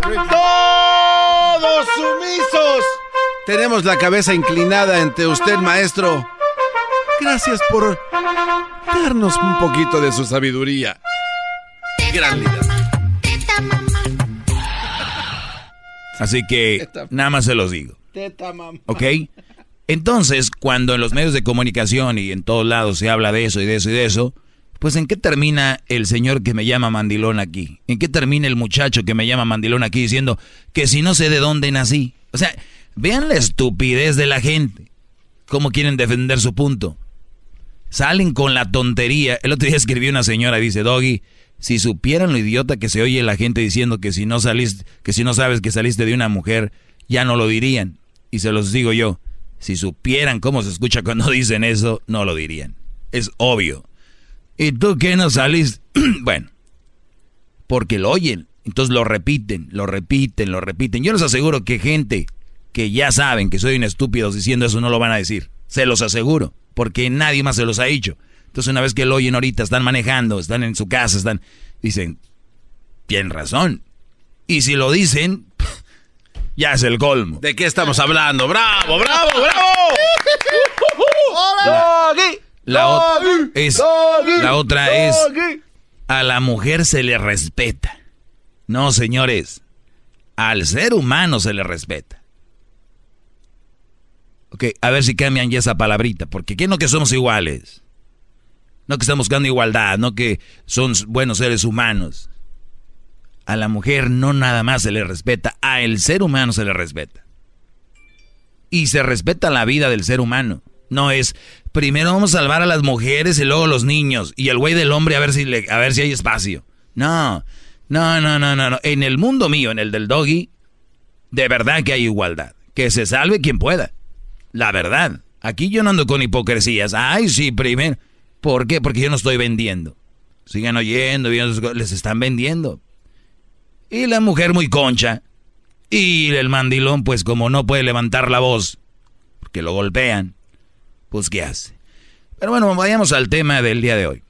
Todos sumisos. Tenemos la cabeza inclinada ante usted, maestro. Gracias por darnos un poquito de su sabiduría. Gran líder. Así que nada más se los digo. Teta, mamá. ¿Ok? Entonces, cuando en los medios de comunicación y en todos lados se habla de eso y de eso y de eso, pues ¿en qué termina el señor que me llama mandilón aquí? ¿En qué termina el muchacho que me llama mandilón aquí diciendo que si no sé de dónde nací? O sea, vean la estupidez de la gente. ¿Cómo quieren defender su punto? Salen con la tontería. El otro día escribió una señora, dice, Doggy, si supieran lo idiota que se oye la gente diciendo que si no saliste, que si no sabes que saliste de una mujer, ya no lo dirían. Y se los digo yo, si supieran cómo se escucha cuando dicen eso, no lo dirían. Es obvio. ¿Y tú qué no saliste? bueno, porque lo oyen. Entonces lo repiten, lo repiten, lo repiten. Yo les aseguro que gente que ya saben que soy un estúpido diciendo eso no lo van a decir. Se los aseguro, porque nadie más se los ha dicho. Entonces una vez que lo oyen ahorita, están manejando, están en su casa, están... Dicen, tienen razón. Y si lo dicen, ya es el colmo. ¿De qué estamos hablando? ¡Bravo, bravo, bravo! La, es, la otra es, a la mujer se le respeta. No, señores, al ser humano se le respeta. Ok, a ver si cambian ya esa palabrita, porque ¿qué no que somos iguales? No que estamos buscando igualdad, no que son buenos seres humanos. A la mujer no nada más se le respeta, a el ser humano se le respeta. Y se respeta la vida del ser humano. No es, primero vamos a salvar a las mujeres y luego los niños. Y el güey del hombre a ver si, le, a ver si hay espacio. No, no, no, no, no. En el mundo mío, en el del doggy, de verdad que hay igualdad. Que se salve quien pueda. La verdad. Aquí yo no ando con hipocresías. Ay, sí, primero. ¿Por qué? Porque yo no estoy vendiendo. Sigan oyendo, les están vendiendo. Y la mujer muy concha. Y el mandilón, pues como no puede levantar la voz, porque lo golpean, pues ¿qué hace? Pero bueno, vayamos al tema del día de hoy.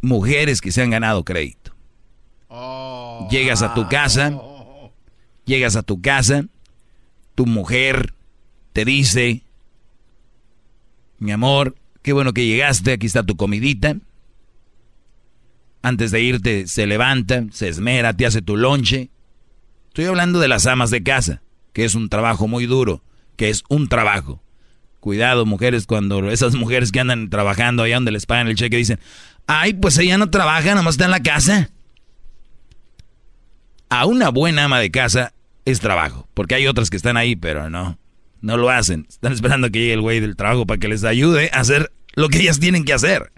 Mujeres que se han ganado crédito. Llegas a tu casa, llegas a tu casa, tu mujer te dice, mi amor, qué bueno que llegaste, aquí está tu comidita. Antes de irte se levanta, se esmera, te hace tu lonche. Estoy hablando de las amas de casa, que es un trabajo muy duro, que es un trabajo. Cuidado, mujeres, cuando esas mujeres que andan trabajando allá donde les pagan el cheque dicen, ay, pues ella no trabaja, nomás está en la casa. A una buena ama de casa es trabajo, porque hay otras que están ahí, pero no, no lo hacen. Están esperando que llegue el güey del trabajo para que les ayude a hacer lo que ellas tienen que hacer.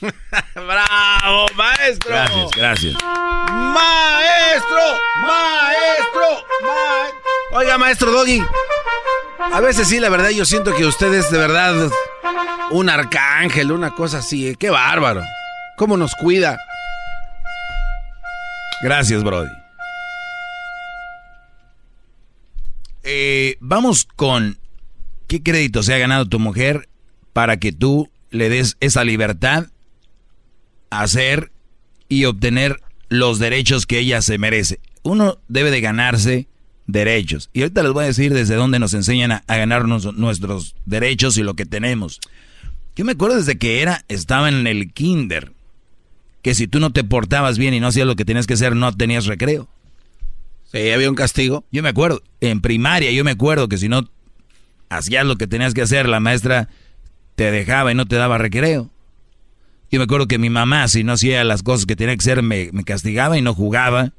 ¡Bravo, maestro! Gracias, gracias. ¡Maestro! ¡Maestro! ma- Oiga, maestro Doggy. A veces sí, la verdad, yo siento que usted es de verdad un arcángel, una cosa así. ¿eh? ¡Qué bárbaro! ¿Cómo nos cuida? Gracias, Brody. Eh, vamos con qué crédito se ha ganado tu mujer para que tú le des esa libertad hacer y obtener los derechos que ella se merece. Uno debe de ganarse derechos. Y ahorita les voy a decir desde dónde nos enseñan a, a ganarnos nuestros derechos y lo que tenemos. Yo me acuerdo desde que era, estaba en el kinder, que si tú no te portabas bien y no hacías lo que tenías que hacer, no tenías recreo. Sí, había un castigo. Yo me acuerdo, en primaria yo me acuerdo que si no hacías lo que tenías que hacer, la maestra te dejaba y no te daba recreo. Yo me acuerdo que mi mamá, si no hacía las cosas que tenía que hacer, me, castigaba y no jugaba.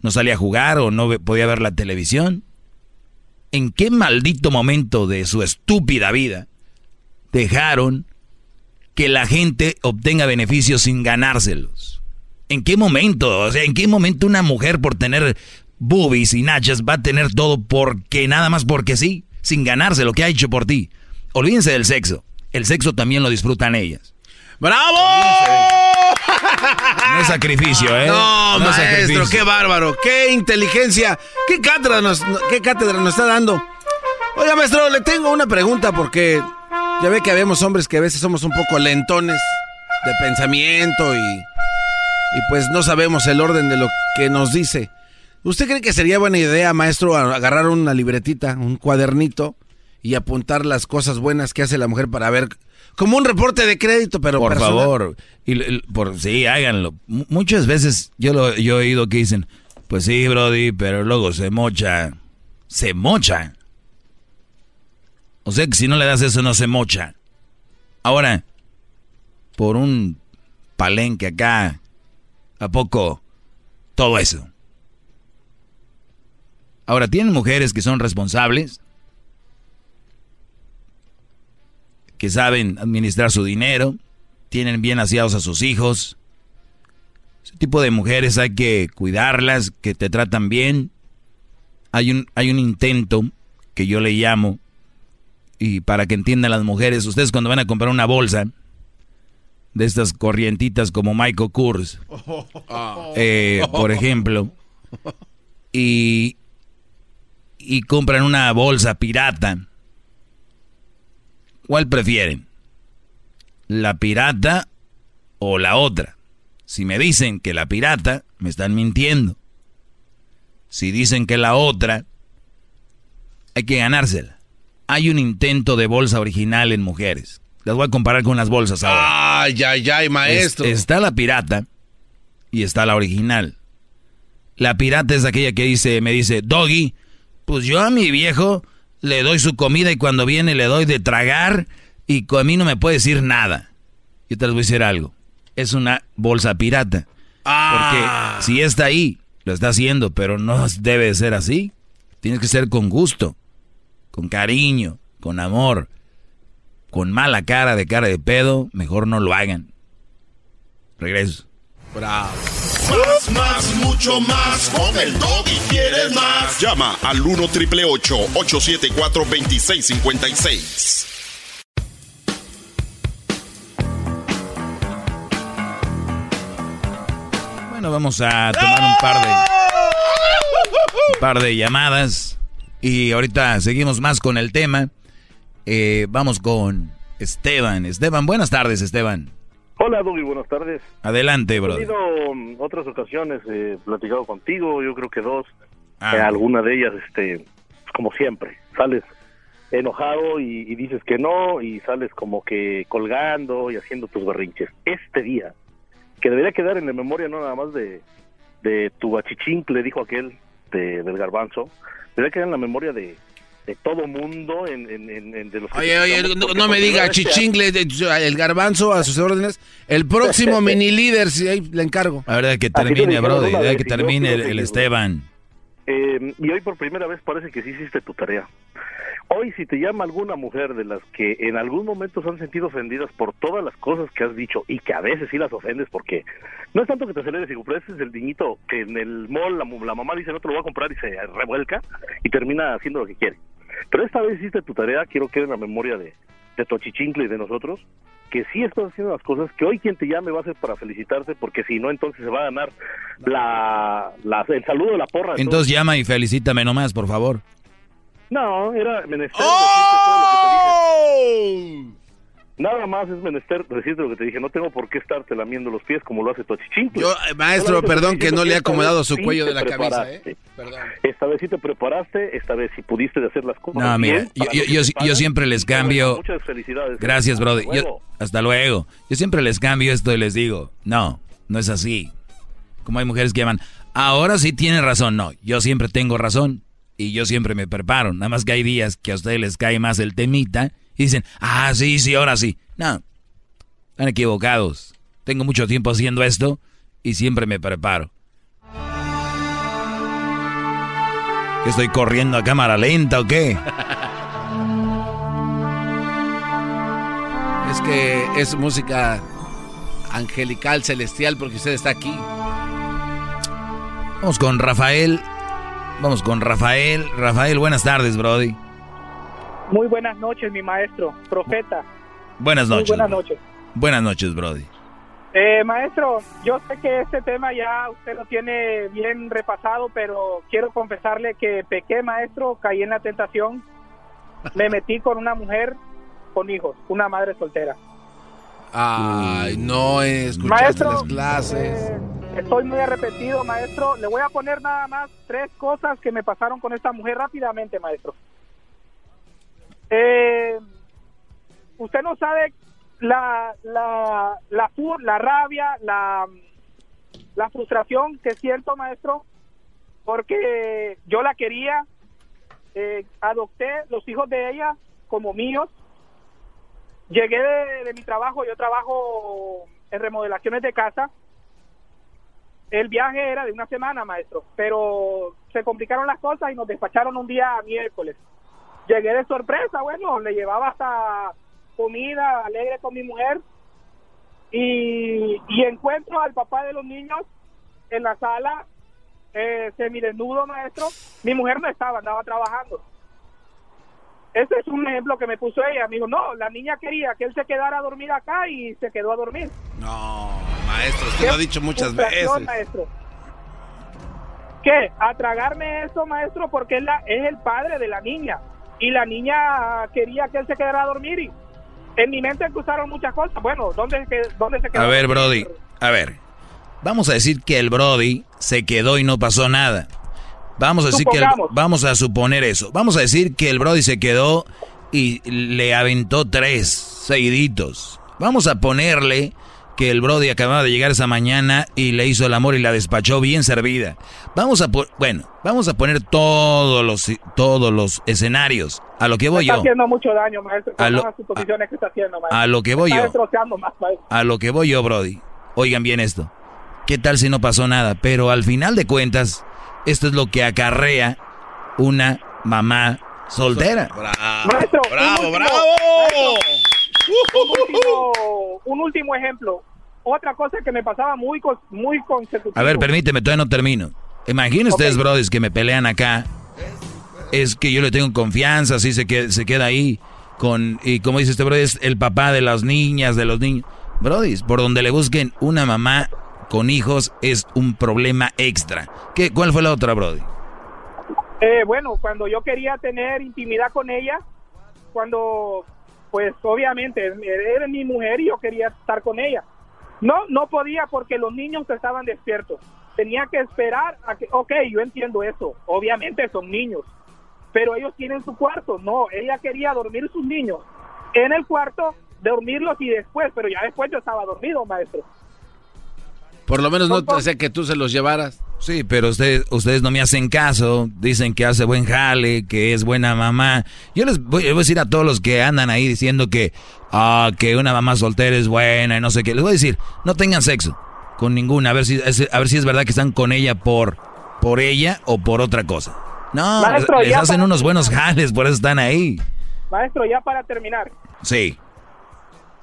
No salía a jugar o no podía ver la televisión. ¿En qué maldito momento de su estúpida vida dejaron que la gente obtenga beneficios sin ganárselos? ¿En qué momento? O sea, ¿en qué momento una mujer por tener boobies y nachas va a tener todo porque nada más porque sí, sin ganarse lo que ha hecho por ti? Olvídense del sexo. El sexo también lo disfrutan ellas. ¡Bravo! No es sacrificio, ¿eh? No, No es maestro, sacrificio. qué bárbaro, qué inteligencia, qué cátedra nos, qué cátedra nos está dando. Oiga, maestro, le tengo una pregunta porque ya ve que habemos hombres que a veces somos un poco lentones de pensamiento y, y pues no sabemos el orden de lo que nos dice. ¿Usted cree que sería buena idea, maestro, agarrar una libretita, un cuadernito y apuntar las cosas buenas que hace la mujer para ver como un reporte de crédito, pero por personal? favor, y, y- por sí, háganlo. M- muchas veces yo lo yo he oído que dicen, pues sí, Brody, pero luego se mocha. Se mocha. O sea que si no le das eso no se mocha. Ahora, por un palenque acá, ¿a poco todo eso? Ahora, ¿tienen mujeres que son responsables? Que saben administrar su dinero, tienen bien aseados a sus hijos. Ese tipo de mujeres hay que cuidarlas, que te tratan bien. Hay un, hay un intento que yo le llamo, y para que entiendan las mujeres, ustedes cuando van a comprar una bolsa de estas corrientitas como Michael Kors, eh, por ejemplo, y, y compran una bolsa pirata, ¿Cuál prefieren? ¿La pirata o la otra? Si me dicen que la pirata, me están mintiendo. Si dicen que la otra, hay que ganársela. Hay un intento de bolsa original en mujeres. Las voy a comparar con las bolsas ahora. Ay, ay, ay, maestro. Es- está la pirata y está la original. La pirata es aquella que dice, me dice, Doggy, pues yo a mi viejo le doy su comida y cuando viene le doy de tragar y a mí no me puede decir nada. Yo te les voy a decir algo. Es una bolsa pirata. Ah. Porque si está ahí, lo está haciendo, pero no debe de ser así. Tienes que ser con gusto, con cariño, con amor. Con mala cara de cara de pedo, mejor no lo hagan. Regreso. Bravo. Más, más, mucho más. Con el y quieres más. Llama al 1 triple 874 2656. Bueno, vamos a tomar un par de un par de llamadas y ahorita seguimos más con el tema. Eh, vamos con Esteban. Esteban, buenas tardes, Esteban. Hola, Doggy, buenas tardes. Adelante, He bro. tenido um, otras ocasiones eh, platicado contigo, yo creo que dos. Ah. Eh, alguna de ellas, este, como siempre, sales enojado y, y dices que no y sales como que colgando y haciendo tus berrinches. Este día, que debería quedar en la memoria no nada más de, de tu le dijo aquel de, del garbanzo, debería quedar en la memoria de, de todo mundo, en, en- en- en- de los que Oye, oye, no, me diga este chichingle, de- el garbanzo a sus órdenes. El próximo mini líder, si ahí le encargo. A ver, de que termine, dijeron bro, una de vez que yo termine el. Esteban. Eh, y hoy por primera vez parece que sí hiciste tu tarea. Hoy si te llama alguna mujer de las que en algún momento se han sentido ofendidas por todas las cosas que has dicho y que a veces sí las ofendes porque no es tanto que te aceleres y ese es el niñito que en el mall la, mu- la mamá dice no te lo voy a comprar y se revuelca y termina haciendo lo que quiere. Pero esta vez hiciste tu tarea, quiero que en la memoria de, de tu achichincle y de nosotros, que sí estás haciendo las cosas, que hoy quien te llame va a ser para felicitarte, porque si no, entonces se va a ganar la, la- el saludo de la porra. de Entonces llama y felicítame nomás, por favor. no, era menester decirte todo lo que te dije. Nada más es menester decirte lo que te dije, no tengo por qué estarte lamiendo los pies como lo hace tu achichincle. Yo, eh, maestro, Solamente perdón que no le he acomodado su cuello de la camisa. ¿eh? Perdón. Esta vez sí te preparaste, esta vez sí pudiste de hacer las cosas No, bien, yo, siempre les cambio. Muchas felicidades. Gracias. Yo- luego. hasta luego. Yo siempre les cambio esto y les digo, no, no es así. Como hay mujeres que llaman, ahora sí tiene razón. No, yo siempre tengo razón y yo siempre me preparo. Nada más que hay días que a ustedes les cae más el temita y dicen, ah, sí, sí, ahora sí. No, están equivocados. Tengo mucho tiempo haciendo esto y siempre me preparo. ¿Que estoy corriendo a cámara lenta o qué? Es que es música angelical, celestial, porque usted está aquí. Vamos con Rafael. Vamos con Rafael. Rafael, buenas tardes, Brody. Muy buenas noches, mi maestro, profeta. Buenas Muy noches. buenas Brody. noches. Buenas noches, Brody. Eh, maestro, yo sé que este tema ya usted lo tiene bien repasado, pero quiero confesarle que pequé, maestro, caí en la tentación, me metí con una mujer con hijos, una madre soltera. Ay, no escuchaste Maestro, las clases. eh, estoy muy arrepentido, maestro. Le voy a poner nada más tres cosas que me pasaron con esta mujer rápidamente, maestro. Eh, usted no sabe la, la, la, rabia, la, la frustración que siento, maestro, porque yo la quería, eh, adopté los hijos de ella como míos, llegué de mi trabajo, yo trabajo en remodelaciones de casa, el viaje era de una semana, maestro, pero se complicaron las cosas y nos despacharon un día miércoles. Llegué de sorpresa, bueno, le llevaba hasta comida alegre con mi mujer y, y encuentro al papá de los niños en la sala eh, semidesnudo, maestro. Mi mujer no estaba, andaba trabajando. Ese es un ejemplo que me puso ella. Me dijo, no, la niña quería que él se quedara a dormir acá y se quedó a dormir. No, maestro, usted lo ha dicho muchas veces. maestro. ¿Qué? A tragarme eso, maestro, porque es, la, es el padre de la niña. Y la niña quería que él se quedara a dormir y en mi mente cruzaron muchas cosas. Bueno, ¿dónde, que- dónde se quedó? A ver, Brody. A ver. Vamos a decir que el Brody se quedó y no pasó nada. Vamos a decir que el- vamos a suponer eso. Vamos a decir que el Brody se quedó y le aventó tres seguiditos. Vamos a ponerle que el Brody acababa de llegar esa mañana y le hizo el amor y la despachó bien servida. Vamos a bueno, vamos a poner todos los todos los escenarios. A lo que voy está yo. haciendo mucho daño, maestro. A Con lo- las suposiciones que está haciendo, maestro. a lo que voy Está yo. destrozando más, maestro. A lo que voy yo, Brody. Oigan bien esto. ¿Qué tal si no pasó nada? Pero al final de cuentas, esto es lo que acarrea una mamá soltera. Maestro, bravo, un último- bravo. maestro, un, último, un último ejemplo. Otra cosa que me pasaba muy, muy consecutivo. A ver, permíteme, todavía no termino. Imaginen ustedes, Brody, que me pelean acá. Es que yo le tengo confianza, así se queda, se queda ahí. Con, y como dice este Brody, es el papá de las niñas, de los niños. Brody, por donde le busquen una mamá con hijos es un problema extra. ¿Qué, ¿Cuál fue la otra, Brody? Eh, bueno, cuando yo quería tener intimidad con ella, cuando, pues obviamente, era mi mujer y yo quería estar con ella. No, no podía porque los niños estaban despiertos. Tenía que esperar a que, ok, yo entiendo eso, obviamente son niños, pero ellos tienen su cuarto. No, ella quería dormir sus niños en el cuarto, dormirlos y después, pero ya después yo estaba dormido, maestro. Por lo menos no te hacía que tú se los llevaras. Sí, pero ustedes, ustedes no me hacen caso, dicen que hace buen jale, que es buena mamá. Yo les voy, les voy a decir a todos los que andan ahí diciendo que, ah, que una mamá soltera es buena y no sé qué. Les voy a decir, no tengan sexo con ninguna, a ver si, es- a ver si es verdad que están con ella por, por ella o por otra cosa. No, Maestro, les hacen para- unos buenos jales, por eso están ahí. Maestro, ya para terminar, Sí.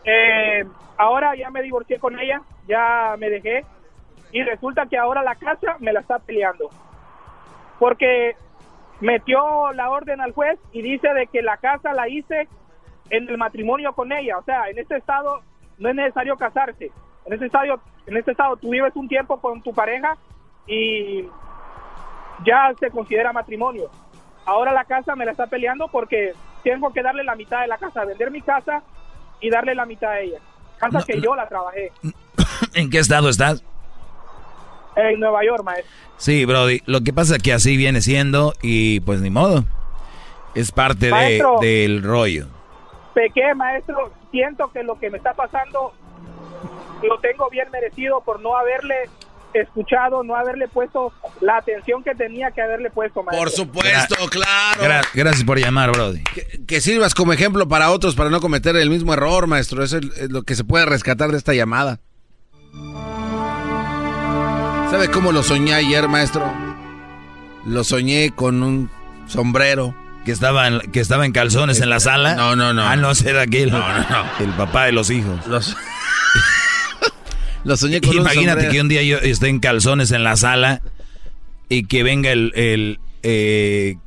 Eh, ahora ya me divorcié con ella, ya me dejé y resulta que ahora la casa me la está peleando porque metió la orden al juez y dice de que la casa la hice en el matrimonio con ella, o sea, en este estado no es necesario casarse, en este estado, en este estado tú vives un tiempo con tu pareja y ya se considera matrimonio. Ahora la casa me la está peleando porque tengo que darle la mitad de la casa, vender mi casa y darle la mitad a ella. Casa que yo la trabajé ¿En qué estado estás? En Nueva York, maestro. Sí, Brody. Lo que pasa es que así viene siendo y pues ni modo. Es parte de, del rollo. Pequé, maestro, siento que lo que me está pasando lo tengo bien merecido por no haberle escuchado, no haberle puesto la atención que tenía que haberle puesto, maestro. Por supuesto, claro. Gra- gracias por llamar, Brody. Que, que sirvas como ejemplo para otros para no cometer el mismo error, maestro. Eso es, es lo que se puede rescatar de esta llamada. ¿Sabe cómo lo soñé ayer, maestro? Lo soñé con un sombrero. ¿Que estaba en, que estaba en calzones en la sala? No, no, no. Ah, no, ese era aquel. No, no, no. El papá de los hijos. Los- Lo soñé con un Imagínate sombrero. que un día yo esté en calzones en la sala y que venga el, el, eh,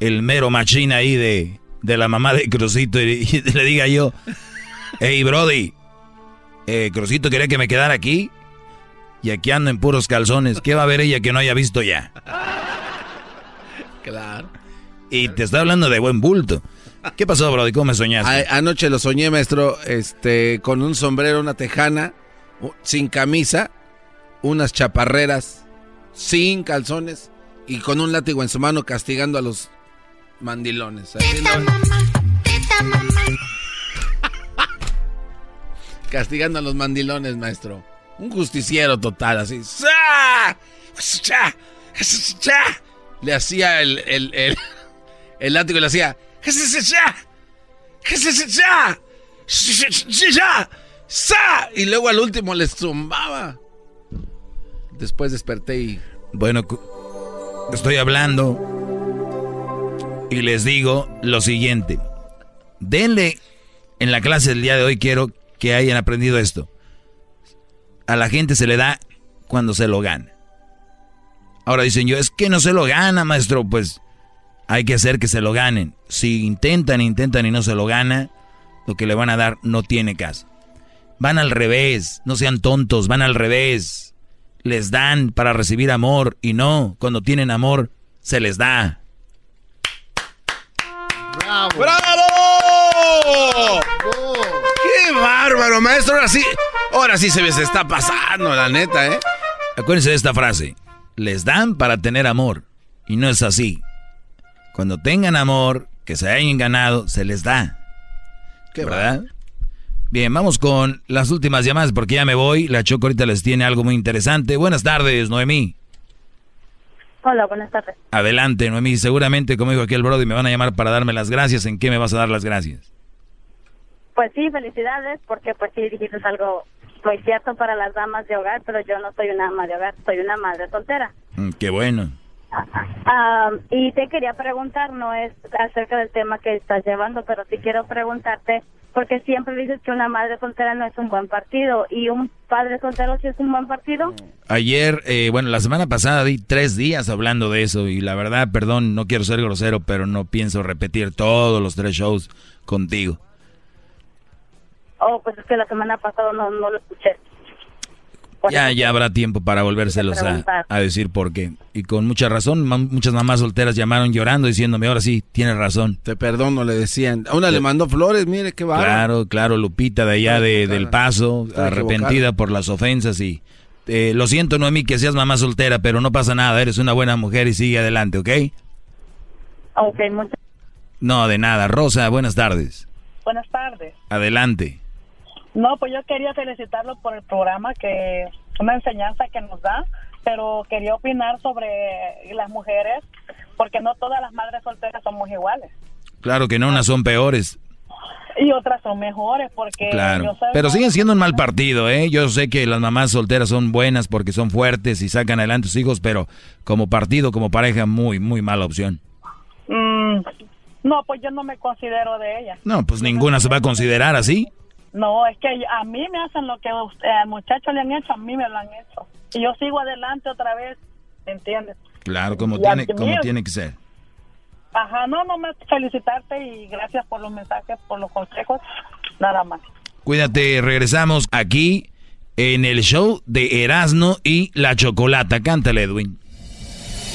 el mero machín ahí de, de la mamá de Crucito y, y le diga yo, hey Brody, eh, Crucito quería que me quedara aquí y aquí ando en puros calzones. ¿Qué va a ver ella que no haya visto ya? Claro. Y te está hablando de buen bulto. ¿Qué pasó, Brody? ¿Cómo me soñaste? A- anoche lo soñé, maestro, este, con un sombrero, una tejana, sin camisa, unas chaparreras, sin calzones y con un látigo en su mano castigando a los mandilones. haciendo- castigando a los mandilones, maestro. Un justiciero total, así. Le hacía el, el, el, el látigo y le hacía. Y luego al último les zumbaba. Después desperté y. Bueno, estoy hablando y les digo lo siguiente. Denle en la clase del día de hoy, quiero que hayan aprendido esto. A la gente se le da cuando se lo gana. Ahora dicen yo, es que no se lo gana, maestro. Pues hay que hacer que se lo ganen. Si intentan, intentan y no se lo gana, lo que le van a dar no tiene caso. Van al revés, no sean tontos, van al revés. Les dan para recibir amor y no, cuando tienen amor, se les da. ¡Bravo! ¡Bravo! ¡Qué bárbaro, maestro! Ahora sí, ahora sí se me se está pasando, la neta, ¿eh? Acuérdense de esta frase. Les dan para tener amor. Y no es así. Cuando tengan amor, que se hayan ganado, se les da. Qué ¿Verdad? Bien, vamos con las últimas llamadas porque ya me voy. La Choco ahorita les tiene algo muy interesante. Buenas tardes, Noemí. Hola, buenas tardes. Adelante, Noemí. Seguramente, como dijo aquí el Brody, me van a llamar para darme las gracias. ¿En qué me vas a dar las gracias? Pues sí, felicidades, porque pues sí dijiste algo muy cierto para las damas de hogar, pero yo no soy una ama de hogar, soy una madre soltera. Mm, qué bueno. Ah, y te quería preguntar, no es acerca del tema que estás llevando, pero sí quiero preguntarte, porque siempre dices que una madre soltera no es un buen partido, y un padre soltero sí es un buen partido. Ayer, eh, bueno, la semana pasada di tres días hablando de eso y la verdad, perdón, no quiero ser grosero, pero no pienso repetir todos los tres shows contigo. Oh, pues es que la semana pasada no, no lo escuché. Por Ya, ya habrá tiempo para volvérselos a, a decir por qué. Y con mucha razón, muchas mamás solteras llamaron llorando diciéndome, ahora sí, tienes razón. Te perdono, le decían. A una le mandó flores, mire qué bárbaro. Claro, claro, Lupita de allá de, del Paso, Está arrepentida equivocada. por las ofensas y... eh, lo siento, Noemí, que seas mamá soltera, pero no pasa nada, eres una buena mujer y sigue adelante, ¿ok? Ok, muchas No, de nada. Rosa, buenas tardes. Buenas tardes. Adelante. No, pues yo quería felicitarlo por el programa, que una enseñanza que nos da, pero quería opinar sobre las mujeres, porque no todas las madres solteras somos iguales. Claro que no, unas son peores, Y otras son mejores, porque claro. yo Pero siguen siendo un mal partido, ¿eh? Yo sé que las mamás solteras son buenas porque son fuertes y sacan adelante a sus hijos, pero como partido, como pareja, muy, muy mala opción. Mm, no, pues yo no me considero de ella. No, pues ninguna se va a considerar así. No, es que a mí me hacen lo que al muchacho le han hecho, a mí me lo han hecho. Y yo sigo adelante otra vez, ¿entiendes? Claro, como Y tiene, como tiene que ser. Ajá, no, no más felicitarte y gracias por los mensajes, por los consejos, nada más. Cuídate, regresamos aquí en el show de Erasno y la Chocolata. Cántale, Edwin.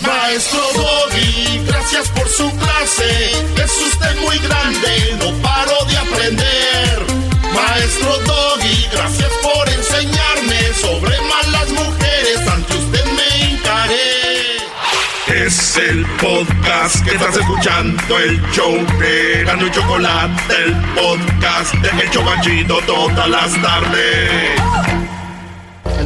Maestro Doggy, gracias por su clase. Es usted muy grande, no paro de aprender. Maestro Doggy, gracias por enseñarme sobre malas mujeres. Ante usted me encaré. Es el podcast que estás escuchando, el show de Gano y Chocolate, el podcast de El Chocachito todas las tardes.